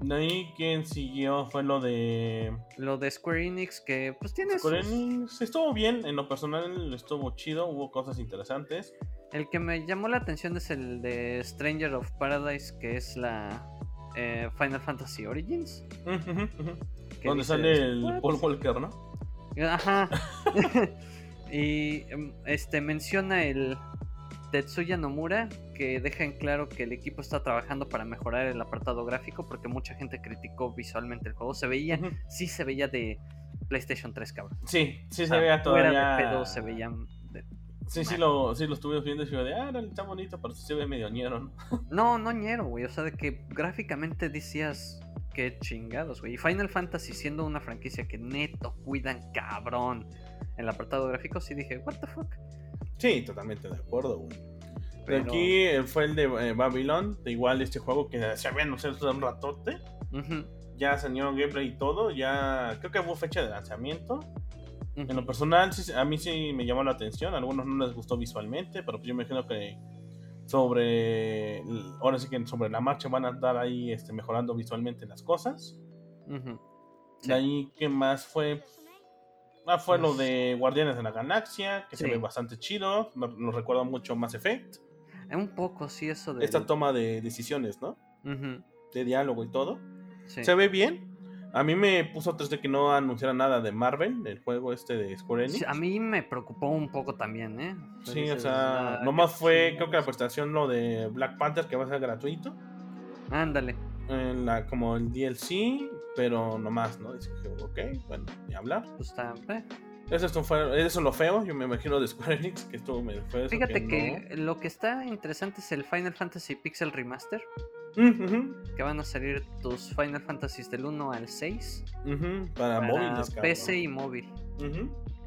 De ahí quien siguió fue lo de. Lo de Square Enix, que pues tiene. Square Enix estuvo bien, en lo personal estuvo chido, hubo cosas interesantes. El que me llamó la atención es el de Stranger of Paradise, que es la eh, Final Fantasy Origins. Donde sale el Paul Walker, ¿no? Ajá. *laughs* *laughs* y em, este menciona el Tetsuya Nomura, que deja en claro que el equipo está trabajando para mejorar el apartado gráfico, porque mucha gente criticó visualmente el juego. Se veía, sí se veía de PlayStation 3, cabrón. Sí, sí se veía todavía. de pedo se veían. Sí, sí lo, sí lo estuvimos viendo y yo de, ah, está bonito, pero se ve medio ñero, ¿no? *laughs* No, no ñero, güey. O sea, de que gráficamente decías, qué chingados, güey. Y Final Fantasy siendo una franquicia que neto cuidan cabrón en el apartado gráfico, sí dije, what the fuck. Sí, totalmente de acuerdo, güey. Pero... Aquí eh, fue el de eh, Babylon, de igual este juego que se había anunciado un ratote. Ya salió gameplay y todo, ya creo que hubo fecha de lanzamiento. En lo personal, a mí sí me llamó la atención. A algunos no les gustó visualmente, pero pues yo me imagino que sobre. Ahora sí que sobre la marcha van a estar ahí este, mejorando visualmente las cosas. De ahí, ¿qué más fue? Ah, fue lo de Guardianes de la Galaxia, que se ve bastante chido. Nos recuerda mucho Mass Effect. Un poco, sí, eso de. Esta toma de decisiones, ¿no? De diálogo y todo. Se ve bien. A mí me puso tres de que no anunciara nada de Marvel, el juego este de Square Enix. a mí me preocupó un poco también, ¿eh? Sí, o sea, nomás fue, creo que la presentación lo de Black Panther, que va a ser gratuito. Ándale. En la, como el DLC, pero nomás, ¿no? Dice que, ok, bueno, ni hablar. Pues está, eh. Eso, fue, eso es lo feo, yo me imagino de Square Enix, que estuvo medio feo. Fíjate que, lo que está interesante es el Final Fantasy Pixel Remaster. Que van a salir tus Final Fantasies del 1 al 6 para, móviles, PC y móvil.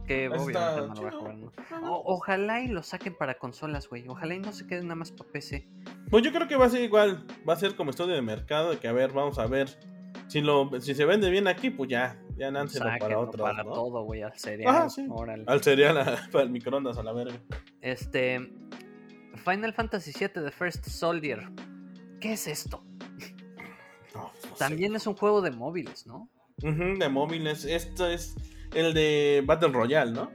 Que obviamente no lo voy a jugar. ojalá y lo saquen para consolas, güey. Ojalá y no se queden nada más para PC. Pues yo creo que va a ser igual. Va a ser como estudio de mercado. De que a ver, vamos a ver. Si, lo, si se vende bien aquí, pues ya. Ya nánselo para otro. Para todo, güey. Al cereal. Al cereal, *laughs* para el microondas, a la verga. Este. Final Fantasy VII The First Soldier. ¿qué es esto? *laughs* También es un juego de móviles, ¿no? de móviles. Esto es el de Battle Royale, ¿no?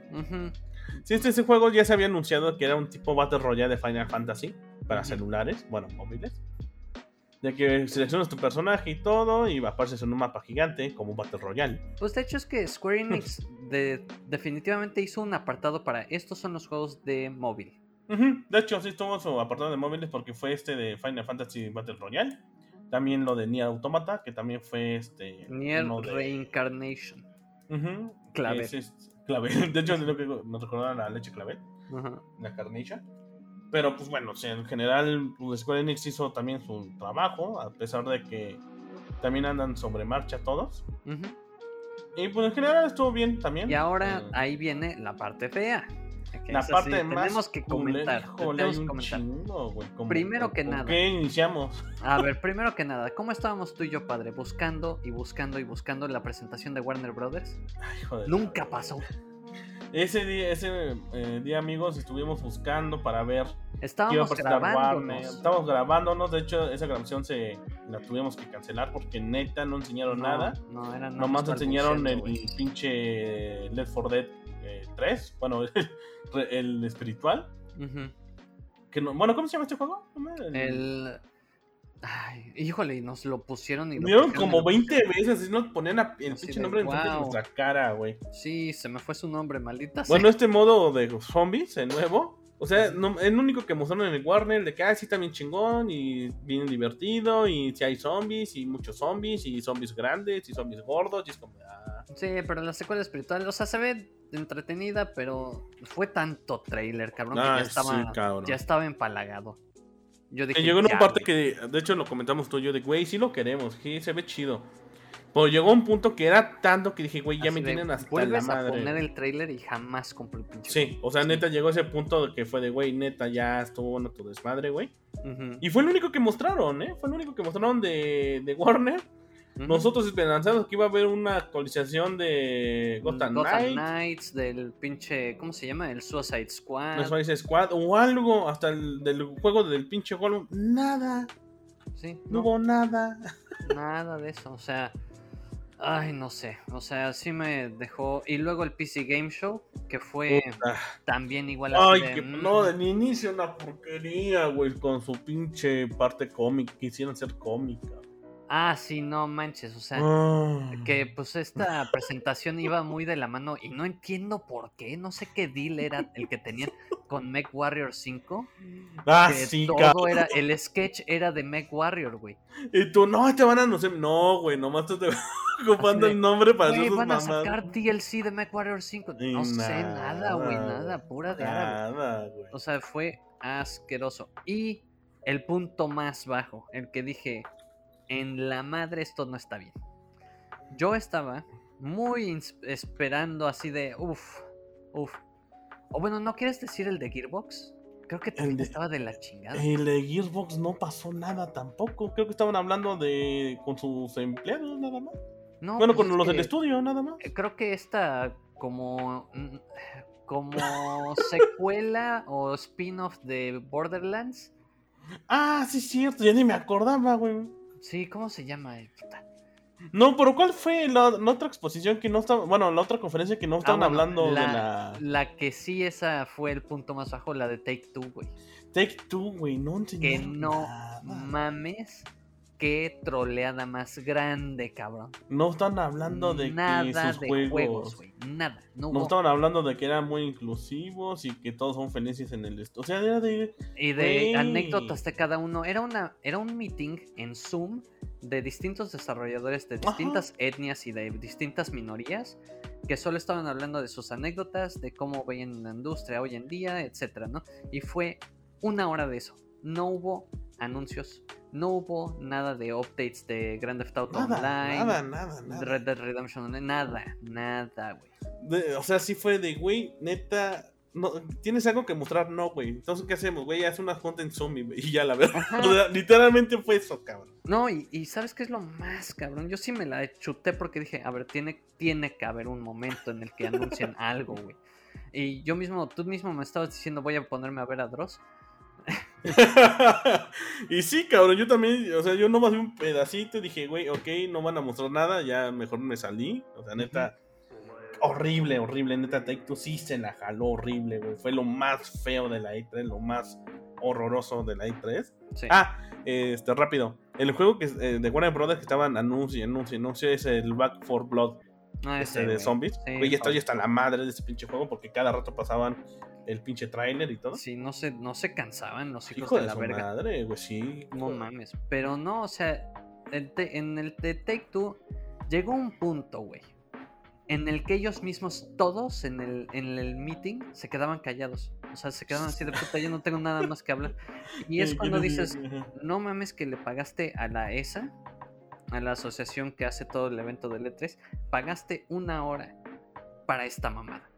Sí, este, juego ya se había anunciado que era un tipo Battle Royale de Final Fantasy para celulares, bueno, móviles. De que seleccionas tu personaje y todo y apareces en un mapa gigante como Battle Royale. Pues de hecho es que Square Enix *laughs* definitivamente hizo un apartado para estos son los juegos de móvil. De hecho, sí tuvo su apartado de móviles porque fue este de Final Fantasy Battle Royale. También lo de Nier Automata, que también fue este. Nier Reincarnation. clave. *laughs* De hecho, creo que nos recordaron la leche clave. La carnation. Pero pues bueno, en general, pues, Square Enix hizo también su trabajo, a pesar de que también andan sobre marcha todos. Y pues en general estuvo bien también. Y ahora eh, ahí viene la parte fea la parte más tenemos que comentar. primero que nada. ¿Qué iniciamos? A ver, primero que nada, ¿cómo estábamos tú y yo, padre? Buscando y buscando y buscando la presentación de Warner Brothers. Ay, joder, Nunca pasó. Ese día, ese eh, día, amigos, estuvimos buscando para ver. Estábamos grabándonos. Estábamos grabándonos. De hecho, esa grabación se la tuvimos que cancelar porque neta no enseñaron nada. No, era Nomás enseñaron el, pinche Left 4 Dead 3. Eh, bueno, *laughs* el espiritual. que no, bueno, ¿cómo se llama este juego? El... Ay, híjole, nos lo pusieron y lo como 20 veces y nos ponían el pinche nombre en nuestra cara, güey. Sí, se me fue su nombre, maldita Bueno, este modo de zombies, el nuevo. O sea, no, el único que mostraron en el Warner de que ah, sí está bien chingón y bien divertido y si hay zombies y muchos zombies y zombies grandes y zombies gordos y es como... Ah. Sí, pero la secuela espiritual, o sea, se ve entretenida, pero fue tanto trailer, cabrón, que ya estaba, ya estaba empalagado. Yo dije, llegó en una parte que, de hecho, lo comentamos tú y yo, de güey, sí lo queremos, sí, se ve chido. Pero llegó un punto que era tanto que dije, güey, ya me tienen hasta la madre. a poner el trailer y jamás compré el pinche. Sí, o sea, neta llegó ese punto que fue de, güey, neta, ya estuvo bueno tu desmadre, güey. Y fue el único que mostraron, ¿eh? Fue el único que mostraron de, de Warner. Nosotros esperanzamos que iba a haber una actualización de Gotham, Gotham Knights, del pinche, ¿cómo se llama? El Suicide Squad. El Suicide Squad o algo, hasta el del juego del pinche Gollum. Nada. Sí. No, hubo nada. Nada de eso, o sea... Ay, no sé, o sea, sí me dejó... Y luego el PC Game Show, que fue también igual a... Ay, que no, de inicio una porquería, güey, con su pinche parte cómica, quisieron ser cómica. Ah, sí, no manches, o sea, ah. que pues esta presentación iba muy de la mano y no entiendo por qué, no sé qué deal era el que tenían con Mech Warrior 5. Ah, sí, todo era, el sketch era de Mech Warrior, güey. Y tú, no, te van a anunciar, no, güey, nomás te te *laughs* ocupando el nombre para hacer van a sacar DLC de Mech Warrior 5. No sé nada, güey, nada, pura de Nada, güey. O sea, fue asqueroso. Y el punto más bajo, el que dije en la madre esto no está bien. Yo estaba muy esperando así de, uff, uff. O bueno, ¿no quieres decir el de Gearbox? Creo que también estaba de la chingada. El de Gearbox no pasó nada tampoco. Creo que estaban hablando de con sus empleados nada más. No, bueno, pues con los del estudio nada más. Eh, creo que esta como mm, como *laughs* secuela o spin-off de Borderlands. Ah, sí, cierto, ya ni me acordaba, güey. Sí, ¿cómo se llama? No, pero ¿cuál fue la, otra exposición que no estaba, bueno, la otra conferencia que no estaban ah, hablando de la... La que sí, esa fue el punto más bajo, la de Take Two, güey. Take Two, güey, no Que no mames qué troleada más grande, cabrón. No están hablando de Nada que sus de juegos, güey. Nada. No, no estaban hablando de que eran muy inclusivos y que todos son felices en el esto. O sea, era de. Y de anécdotas de cada uno. Era una, era un meeting en Zoom de distintos desarrolladores de distintas etnias y de distintas minorías que solo estaban hablando de sus anécdotas, de cómo veían la industria hoy en día, etcétera, ¿no? Y fue una hora de eso. No hubo anuncios, no hubo nada de updates de Grand Theft Auto Online. Nada, nada, nada. Red Dead Redemption Online, nada, nada, güey. O sea, sí fue de, güey, neta, no, ¿tienes algo que mostrar? No, güey. Entonces, ¿qué hacemos, güey? Haz una junta en zombie, güey. Y ya la verdad. *laughs* literalmente fue eso, cabrón. No, y, ¿sabes qué es lo más, cabrón? Yo sí me la chuté porque dije, a ver, tiene, tiene que haber un momento en el que anuncien *laughs* algo, güey. Y yo mismo, tú mismo me estabas diciendo, voy a ponerme a ver a Dross. *laughs* y sí, cabrón, yo también, o sea, yo nomás vi un pedacito y dije, güey, ok, no van a mostrar nada, ya mejor me salí. O sea, neta, horrible, horrible, neta, Take Two sí se la jaló horrible, güey. Fue lo más feo de la E3, lo más horroroso de la E3. Ah, este, rápido. El juego que eh, de Warner Brothers que estaban anuncio, anuncio, anuncio es el Back for Blood. Ah, este de zombies. güey, ya está, la madre de ese pinche juego porque cada rato pasaban el pinche trailer y todo. Sí, no se, no se cansaban los hijos de, la verga. madre, güey, sí. No mames. Pero no, o sea, en el de Take Two llegó un punto, güey, en el que ellos mismos, todos en el, en el meeting, se quedaban callados. O sea, se quedaban así de puta, yo no tengo nada más que hablar. Y es *laughs* cuando dices, no mames que le pagaste a la ESA, a la asociación que hace todo el evento de E3, pagaste una hora para esta mamada.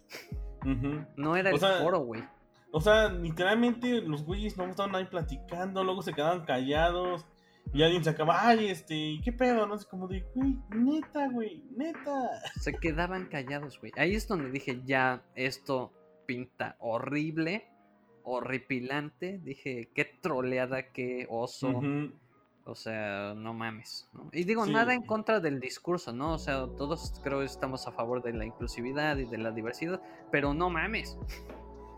No era el foro, güey. O sea, literalmente los güeyes no estaban ahí platicando, luego se quedaban callados. Y alguien se acaba, ay, este, ¿qué pedo? No sé, como de, güey, neta, güey, neta. Se quedaban callados, güey. Ahí es donde dije, ya, esto pinta horrible, horripilante. Dije, qué troleada, qué oso. O sea, no mames. Y digo, nada en contra del discurso, ¿no? O sea, todos creo que estamos a favor de la inclusividad y de la diversidad, pero no mames.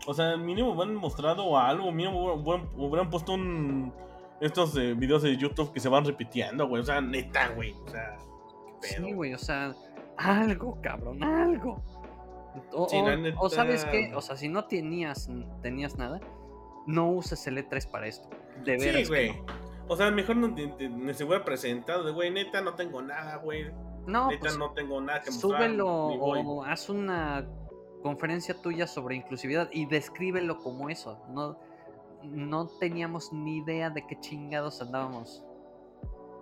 O sea, mínimo hubieran mostrado algo, mínimo hubieran, puesto un estos videos de YouTube que se van repitiendo, güey. O sea, neta, güey. O sea, qué pedo. Sí, güey, o sea, algo, cabrón, algo. O, o, sabes qué, o sea, si no tenías, tenías nada, no uses el E3 para esto. De veras. Sí, güey. O sea, mejor no se hubiera presentado de, güey, neta, no tengo nada, güey. No, neta, pues, no tengo nada que mostrar. Súbelo o haz una conferencia tuya sobre inclusividad y descríbelo como eso. No, no teníamos ni idea de qué chingados andábamos.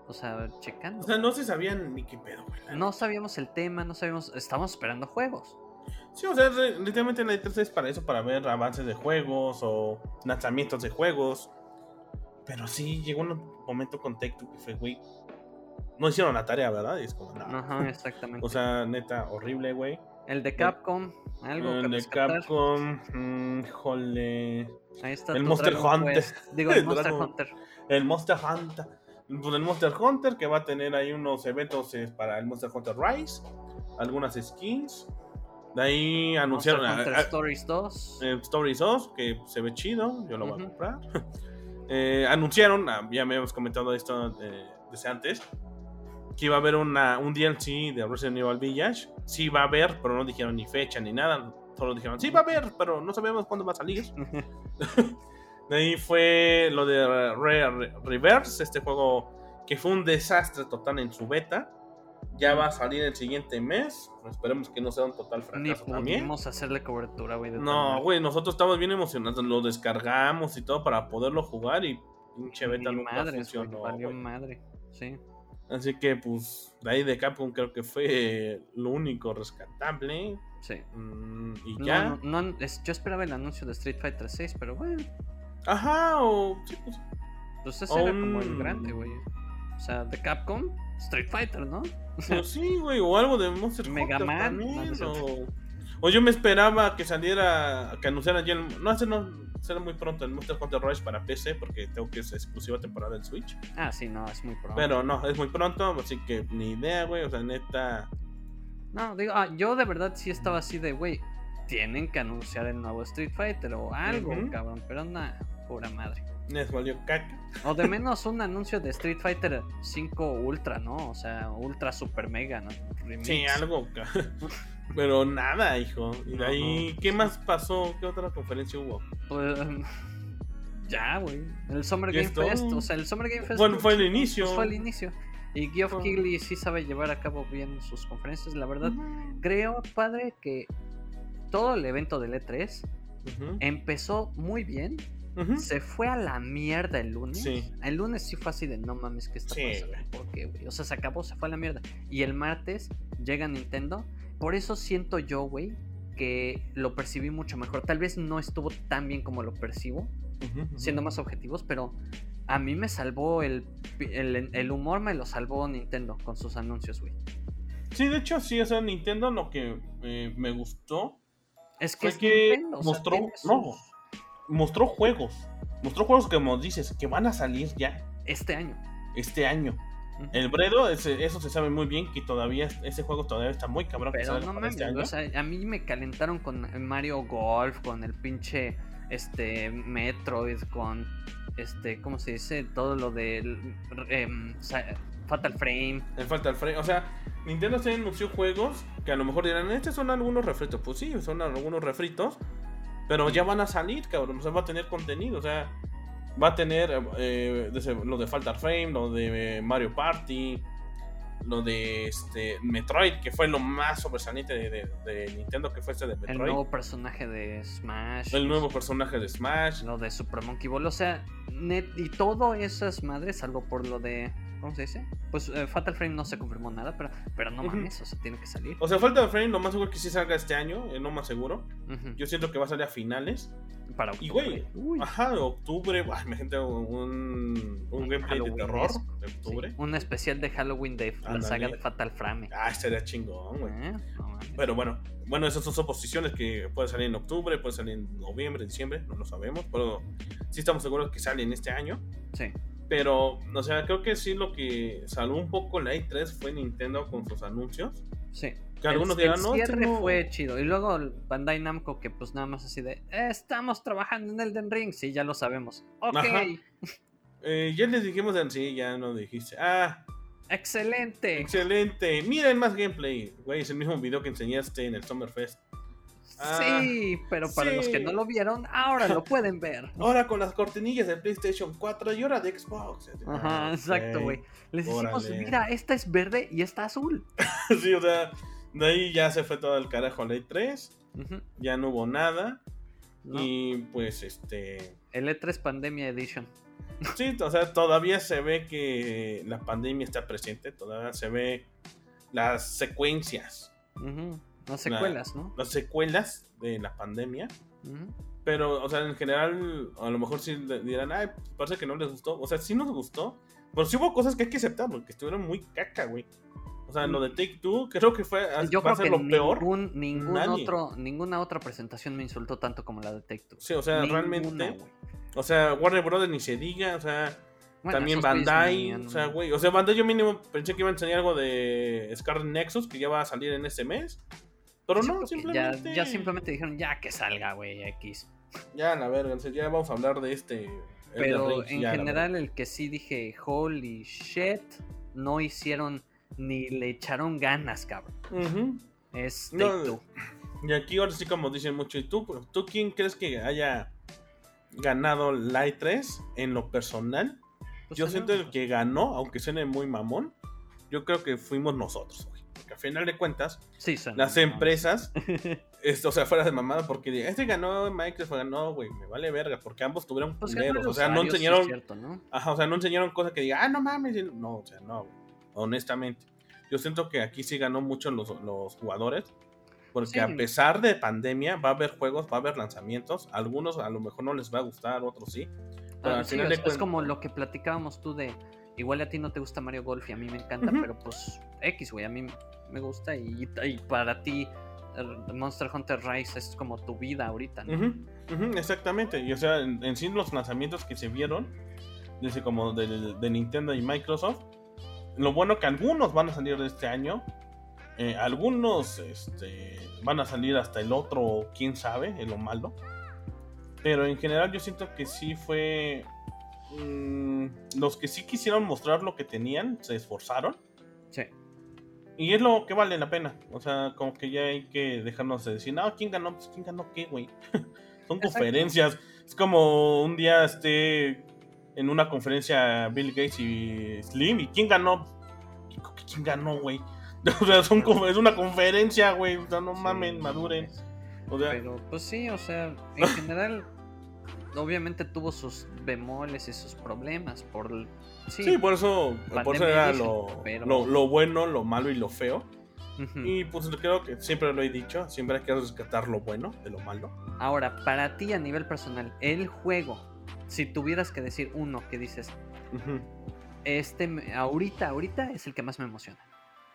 O sea, checando. O sea, no se sabían ni qué pedo, güey. No sabíamos el tema, no sabíamos. Estábamos esperando juegos. Sí, o sea, literalmente la E3 es para eso, para ver avances de juegos o lanzamientos de juegos. Pero sí, llegó un momento con Two que fue, güey. No hicieron la tarea, ¿verdad? Y es como, no. Ajá, *laughs* exactamente. O sea, neta, horrible, güey. el de Capcom, algo que El de rescatar. Capcom, mm, jole. Ahí está el Monster Dragon Hunter. Quest. Digo, *laughs* el El Monster Dragon- Hunter. El Monster Hunter. Pues el Monster Hunter que va a tener ahí unos eventos eh, para el Monster Hunter Rise. Algunas skins. De ahí anunciaron Monster a- Hunter a- Stories 2. eh, Stories 2, que se ve chido, yo lo voy a comprar. *laughs* Eh, anunciaron, ah, ya me habíamos comentado esto eh, desde antes, que iba a haber una, un DLC de Resident Evil Village. Sí va a haber, pero no dijeron ni fecha ni nada. Solo dijeron, sí va a haber, pero no sabemos cuándo va a salir. *laughs* De ahí fue lo de Re- Re- Reverse, este juego que fue un desastre total en su beta. Ya va a salir el siguiente mes. Esperemos que no sea un total Ni fracaso también. pudimos hacerle cobertura, güey. No, güey, nosotros estamos bien emocionados. Lo descargamos y todo para poderlo jugar y pinche beta Ni nunca funcionó. madre. Sí. Así que, pues, de ahí de Capcom creo que fue lo único rescatable. Sí. Mm, y ya. no, no, es- yo esperaba el anuncio de Street Fighter 6, pero bueno, Ajá, o. sí, pues, pues ese O era como el grande, güey. O sea, de Capcom, Street Fighter, ¿no? Sí, güey, o algo de Monster Mega Hunter Man, también, no, no es o, o yo me esperaba que saliera, que anunciaran ya el. No, ese no. Será muy pronto el Monster Hunter Rise para PC porque tengo que es exclusiva temporada en Switch. Ah, sí, no, es muy pronto. Pero no, es muy pronto, así que ni idea, güey. O sea, neta. No, digo, ah, yo de verdad sí estaba así de, güey, tienen que anunciar el nuevo Street Fighter o algo, cabrón, pero nada, pura madre. Les valió caca. O de menos un anuncio de Street Fighter 5 Ultra, ¿no? O sea, Ultra Super Mega, ¿no? Remix. Sí, algo. *laughs* Pero nada, hijo. Y de ahí. ¿qué más pasó? ¿Qué otra conferencia hubo? Pues, ya, güey. El Summer Game es todo. Fest, o sea, el Summer Game Fest. Bueno, fue el inicio. pues, fue el inicio. Y Geoff Keighley sí sabe llevar a cabo bien sus conferencias, la verdad. Creo, padre, que todo el evento del E3 Ujú, empezó muy bien. Se fue a la mierda el lunes. Sí. El lunes sí fue así de no mames, ¿qué está Sí, pasando? ¿Por qué, güey? O sea, se acabó, se fue a la mierda. Y el martes llega Nintendo. Por eso siento yo, güey, que lo percibí mucho mejor. Tal vez no estuvo tan bien como lo percibo, siendo más objetivos, pero a mí me salvó el, el, el humor, me lo salvó Nintendo con sus anuncios, güey. Sí, de hecho, sí, o sea, Nintendo lo que eh, me gustó Es que fue es que Nintendo, o sea, mostró. sus- mostró juegos. Mostró juegos que, como dices, que van a salir ya Este año. este año. El Bredo, ese- eso se sabe muy bien que todavía ese juego todavía está muy cabrón. Pero no para mames, este año. o sea, a mí me calentaron con Mario Golf, con el pinche este Metroid, con este, ¿cómo se dice? Todo lo del em, Fatal Frame. El frame. O sea, Nintendo se anunció juegos que a lo mejor dirán, estos son algunos refritos. Pues sí, son algunos refritos. Pero ya van a salir, cabrón. O sea, va a tener contenido. O sea, va a tener eh, lo de Fatal Frame, lo de Mario Party, lo de este Metroid, que fue lo más sobresaliente de, de- de Nintendo, que fue este de El Metroid. nuevo personaje de Smash. El nuevo personaje de Smash. Lo de Super Monkey Ball. O sea, net, y todo esas madres, salvo por lo de. ¿Cómo se dice? Pues eh, Fatal Frame no se confirmó nada, pero, pero no Ujú. mames, o sea, tiene que salir. O sea, Fatal Frame, lo más seguro que sí salga este año, eh, no más seguro. Ujú. Yo siento que va a salir a finales. Para Y octubre. güey, Uy. Ajá, de octubre, *laughs* ay, me gente un, un gameplay de Halloween terror esco. de Sí, octubre. un especial de Halloween de la saga de Fatal Frame. Ah, estaría chingón, güey. Eh, no. Pero bueno, bueno, esas son suposiciones que puede salir en octubre, puede salir en noviembre, diciembre, no lo sabemos, pero sí estamos seguros que sale en este año. Sí. Pero, o sea, creo que sí lo que salvó un poco la E3 fue Nintendo con sus anuncios. Sí. Que algunos el, dirán, el no, cierre no- fue chido. Y luego el Bandai Namco, que pues nada más así de, "Eh, estamos trabajando en Elden Ring. Sí, ya lo sabemos. Ok. Eh, ya les dijimos, en sí, ya no dijiste. Ah, excelente. excelente. Miren más gameplay. Güey, es el mismo video que enseñaste en el Summerfest. Ah, sí, pero para los que no lo vieron, ahora lo pueden ver. *laughs* Ahora con las cortinillas de PlayStation 4 y ahora de Xbox. Ajá, Ah, exacto, güey. Les decimos, Órale. mira, esta es verde y esta azul. *laughs* sí, o sea, de ahí ya se fue todo el carajo la E3. Ujú, Ya no hubo nada. ¿no? Y pues este. El E3 Pandemia Edition. Sí, o sea, todavía se ve que la pandemia está presente. Todavía se ve las secuencias, Ujú, Las secuelas, ¿no? las secuelas de la pandemia. Pero, o sea, en general, a lo mejor sí dirán, ay, parece que no les gustó. O sea, sí nos gustó. Pero sí hubo cosas que hay que aceptar, porque estuvieron muy caca, güey. O sea, lo de Take Two, creo que fue Yo creo que lo peor. Ningún otro, ninguna otra presentación me insultó tanto como la de Take Two. Sí, o sea, realmente. O sea, Warner Brothers ni se diga, o sea. también Bandai, o sea, güey. O sea, Bandai yo mínimo pensé que iba a enseñar algo de Scarlet Nexus, que ya va a salir en este mes. Pero no, simplemente. Ya, simplemente dijeron, ya que salga, güey, X. Ya, a ver, ya vamos a hablar de este. Pero en general, el que sí dije, holy shit, no hicieron ni le echaron ganas, cabrón. Es no, Y aquí ahora sí, como dicen mucho, ¿y tú, tú quién crees que haya ganado la 3 en lo personal? Pues yo siento el que ganó, aunque suene muy mamón, yo creo que fuimos nosotros. Porque al final de cuentas, las empresas, *laughs* esto, o sea, fuera de mamada, porque este ganó, Microsoft ganó, güey, me vale verga, porque ambos tuvieron pues o sea, no enseñaron, Ajá, o sea, no enseñaron cosas que diga, ah, no mames, no, o sea, no, honestamente. Yo siento que aquí sí ganó mucho los, jugadores. Porque a pesar de pandemia, va a haber juegos, va a haber lanzamientos. Algunos a lo mejor no les va a gustar, otros sí. Ah, es, como lo que platicábamos tú de. Igual a ti no te gusta Mario Golf y a mí me encanta, pero pues X, güey, a mí me gusta y, para ti Monster Hunter Rise es como tu vida ahorita, ¿no? exactamente. Y o sea, en, sí los lanzamientos que se vieron, desde como de Nintendo y Microsoft, lo bueno que algunos van a salir de este año. Eh, algunos este, van a salir hasta el otro, quién sabe, en lo malo. Pero en general yo siento que sí fue... Mm, los que sí quisieron mostrar lo que tenían, se esforzaron. Sí. Y es lo que vale la pena. O sea, como que ya hay que dejarnos de decir, no, ¿quién ganó? Pues, ¿quién ganó qué, güey? *laughs* Son conferencias. Es como un día este en una conferencia Bill Gates y Slim. ¿Y quién ganó? ¿Quién ganó, güey? *laughs* O sea, es una conferencia, güey. O sea, no mamen, maduren. O sea, Pero, pues sí, o sea, en *laughs* general, obviamente tuvo sus bemoles y sus problemas. Por, sí, por eso, por eso era lo, lo, bueno, lo malo y lo feo. Y pues creo que siempre lo he dicho, siempre hay que rescatar lo bueno de lo malo. Ahora, para ti a nivel personal, el juego si tuvieras que decir uno que dices, este ahorita, ahorita es el que más me emociona.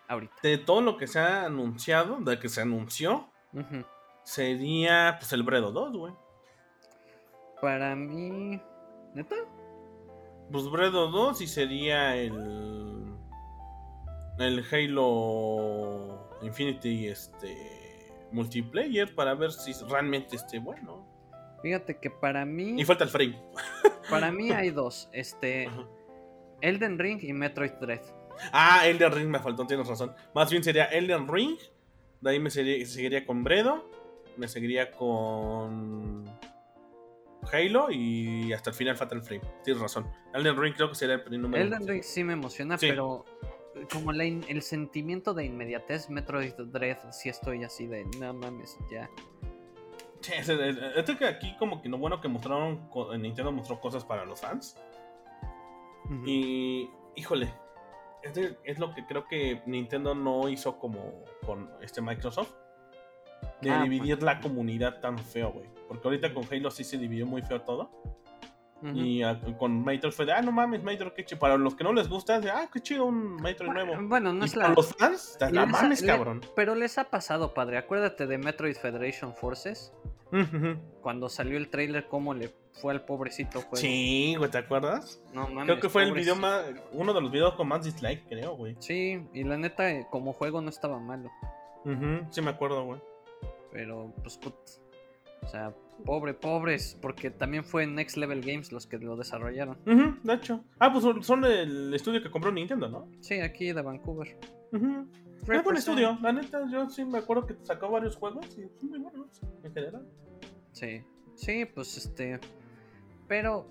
Ahorita. De todo lo que se ha anunciado, de que se anunció, sería pues el Bredo 2, güey. Para mí, ¿neta? Pues Bredo 2 y sería el el Halo Infinity este multiplayer para ver si realmente esté bueno. Fíjate que para mí. Y falta el frame. *laughs* Para mí hay *laughs* dos. Este. Elden Ring y Metroid Dread. Ah, Elden Ring me faltó, tienes razón. Más bien sería Elden Ring. De ahí me seguiría con Bredo. Me seguiría con. Halo y hasta el final Fatal Frame. Tienes razón. Elden Ring creo que sería el número Elden Ring sí me emociona, pero como el sentimiento de inmediatez, Metroid Dread, sí estoy así de, no mames, ya. Este que aquí como que no bueno que mostraron, Nintendo mostró cosas para los fans. Y, híjole, este es lo que creo que Nintendo no hizo como con este Microsoft. De ah, dividir la comunidad tan feo, güey. Porque ahorita con Halo sí se dividió muy feo todo. Y con Metroid fue de, ah, no mames, Metroid, qué chido. Para los que no les gusta, de, ah, qué chido un Metroid nuevo. Bueno, no es la. Para los fans, la mames, cabrón. Pero les ha pasado, padre. Acuérdate de Metroid Federation Forces. Cuando salió el trailer, cómo le fue al pobrecito juego. Sí, güey, ¿te acuerdas? No mames. Creo que fue el video más. Uno de los videos con más dislike, creo, güey. Sí, y la neta, eh, como juego no estaba malo. Sí, me acuerdo, güey. Pero, pues, put, o sea, pobre, pobres, porque también fue Next Level Games los que lo desarrollaron. de hecho. Ah, pues son el estudio que compró Nintendo, ¿no? Sí, aquí de Vancouver. Es buen estudio, la neta, yo sí me acuerdo que sacó varios juegos y son muy buenos en general. Sí, sí, pues este. Pero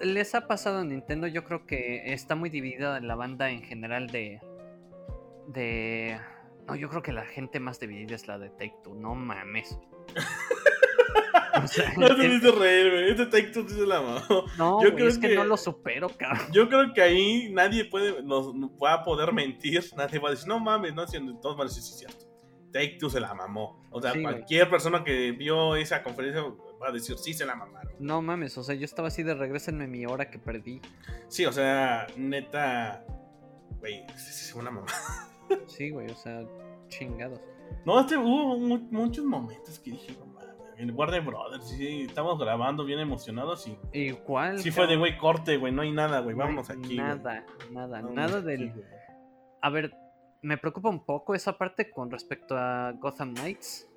les ha pasado a Nintendo, yo creo que está muy dividida la banda en general de. de. No, yo creo que la gente más dividida es la de Take Two, no mames. *laughs* *laughs* no te hice reír, güey. Este Take Two se la mamó. No, yo creo es que, no lo supero, cabrón. Yo creo que ahí nadie puede, nos, va a poder mentir. Nadie va a decir, no mames, no, todos van a decir, sí, es cierto. Take Two se la mamó. O sea, cualquier persona que vio esa conferencia va a decir, sí, se la mamaron. No mames, o sea, yo estaba así de regresenme mi hora que perdí. Sí, o sea, neta, güey, es una mamá. Sí, güey, o sea, chingados. No, este, hubo muchos momentos que dije, el Warner Brothers, sí, estamos grabando bien emocionados y. Igual. Sí, fue de, güey, corte, güey, no hay nada, güey, vámonos aquí. Nada, nada, nada del. a ver, me preocupa un poco esa parte con respecto a Gotham Knights.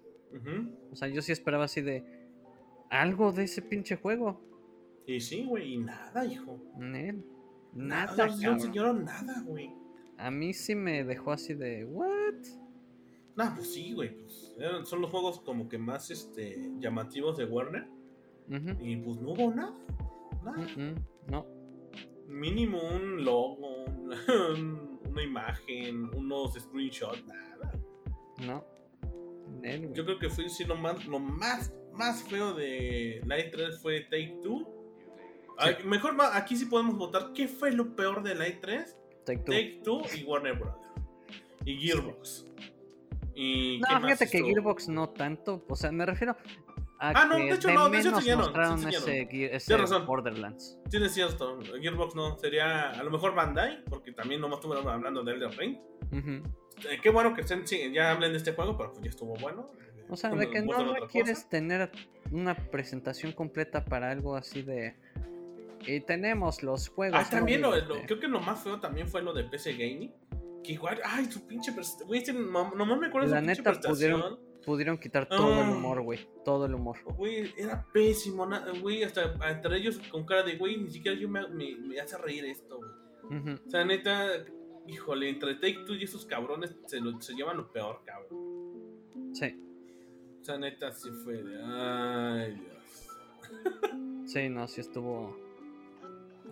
O sea, yo sí esperaba así de. Algo de ese pinche juego. Y sí, güey, y nada, hijo. Nada, nada, no enseñaron nada, güey. A mí sí me dejó así de. ¿What? Nah, pues sí, güey. Pues, son los juegos como que más este, llamativos de Warner. Y pues no hubo nada. Nada. no. Mínimo un logo, *laughs* una imagen, unos screenshots, nada. No. Yo creo que fue sí, lo más, lo más, más feo de Light 3 fue Take Two. mejor aquí sí podemos votar. ¿Qué fue lo peor de Light 3? Take Two. y Warner Brothers. Y Gearbox. Y no, fíjate que Gearbox no tanto. O sea, me refiero a ah, no, de hecho no, de hecho mostraron ese, ese razón. Borderlands. Tienes cierto, Gearbox no, sería a lo mejor Bandai, porque también nomás estuvieron hablando de Elden Ring. Eh, qué bueno que estén, ya hablen de este juego, pero pues ya estuvo bueno. O sea, de que no quieres tener una presentación completa para algo así de... Y tenemos los juegos. Ah, también lo, creo que lo más feo también fue lo de PC Gaming que igual, ay, su pinche Güey, este, nomás me acuerdo de su neta, pudieron, pudieron quitar todo el ah. humor, güey. Todo el humor. Güey, era pésimo, güey. Hasta entre ellos con cara de, güey, ni siquiera yo me, me, hace reír esto, güey. O sea, neta, híjole, entre Take Two y esos cabrones se, lo, se llevan lo peor, cabrón. Sí. O sea, neta, sí fue de, ay, Dios. sí, no, sí estuvo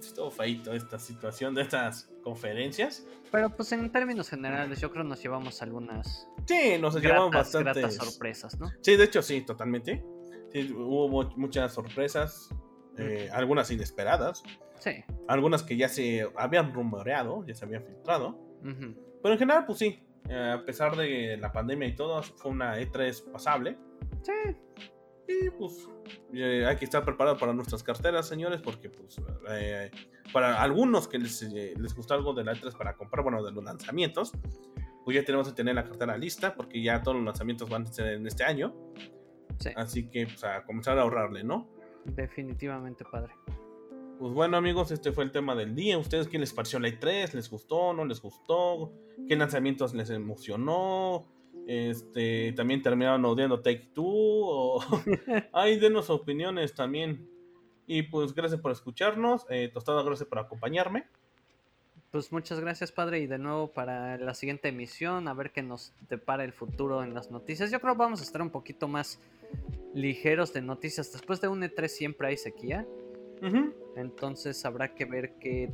estuvo feito esta situación de estas conferencias. Pero pues en términos generales yo creo nos llevamos algunas... Sí, nos llevamos bastantes... sorpresas, ¿no? Sí, de hecho sí, totalmente. hubo muchas sorpresas, eh, algunas inesperadas. Sí. Algunas que ya se habían rumoreado, ya se habían filtrado. Pero en general, pues sí, eh, a pesar de la pandemia y todo, fue una E3 pasable. Sí. Y pues eh, hay que estar preparado para nuestras carteras, señores, porque pues eh, para algunos que les, eh, les gusta algo de la E3 para comprar, bueno, de los lanzamientos, pues ya tenemos que tener la cartera lista, porque ya todos los lanzamientos van a ser en este año. Así que pues a comenzar a ahorrarle, ¿no? Definitivamente, padre. Pues bueno amigos, este fue el tema del día. ¿Ustedes qué les pareció la E3? ¿Les gustó? ¿No les gustó? ¿Qué lanzamientos les emocionó? Este, también terminaron odiando Take Two. O... *laughs* Ay, denos opiniones también. Y pues gracias por escucharnos. Eh, Tostado, gracias por acompañarme. Pues muchas gracias, padre. Y de nuevo para la siguiente emisión, a ver qué nos depara el futuro en las noticias. Yo creo que vamos a estar un poquito más ligeros de noticias. Después de un E3 siempre hay sequía. Entonces habrá que ver qué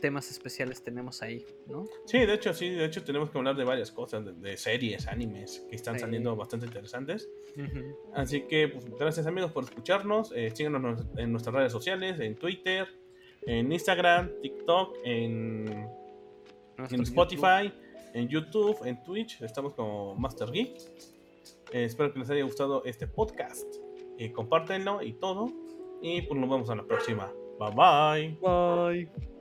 temas especiales tenemos ahí, ¿no? Sí, de hecho, sí, de hecho tenemos que hablar de varias cosas, de, series, animes, que están saliendo bastante interesantes. Así que, pues, gracias amigos por escucharnos, eh, síganos en nuestras redes sociales, en Twitter, en Instagram, TikTok, en, Spotify, en YouTube, en Twitch, estamos como Master Geek. Eh, espero que les haya gustado este podcast. Eh, compártenlo y todo. Y pues nos vemos en la próxima. Bye bye. Bye.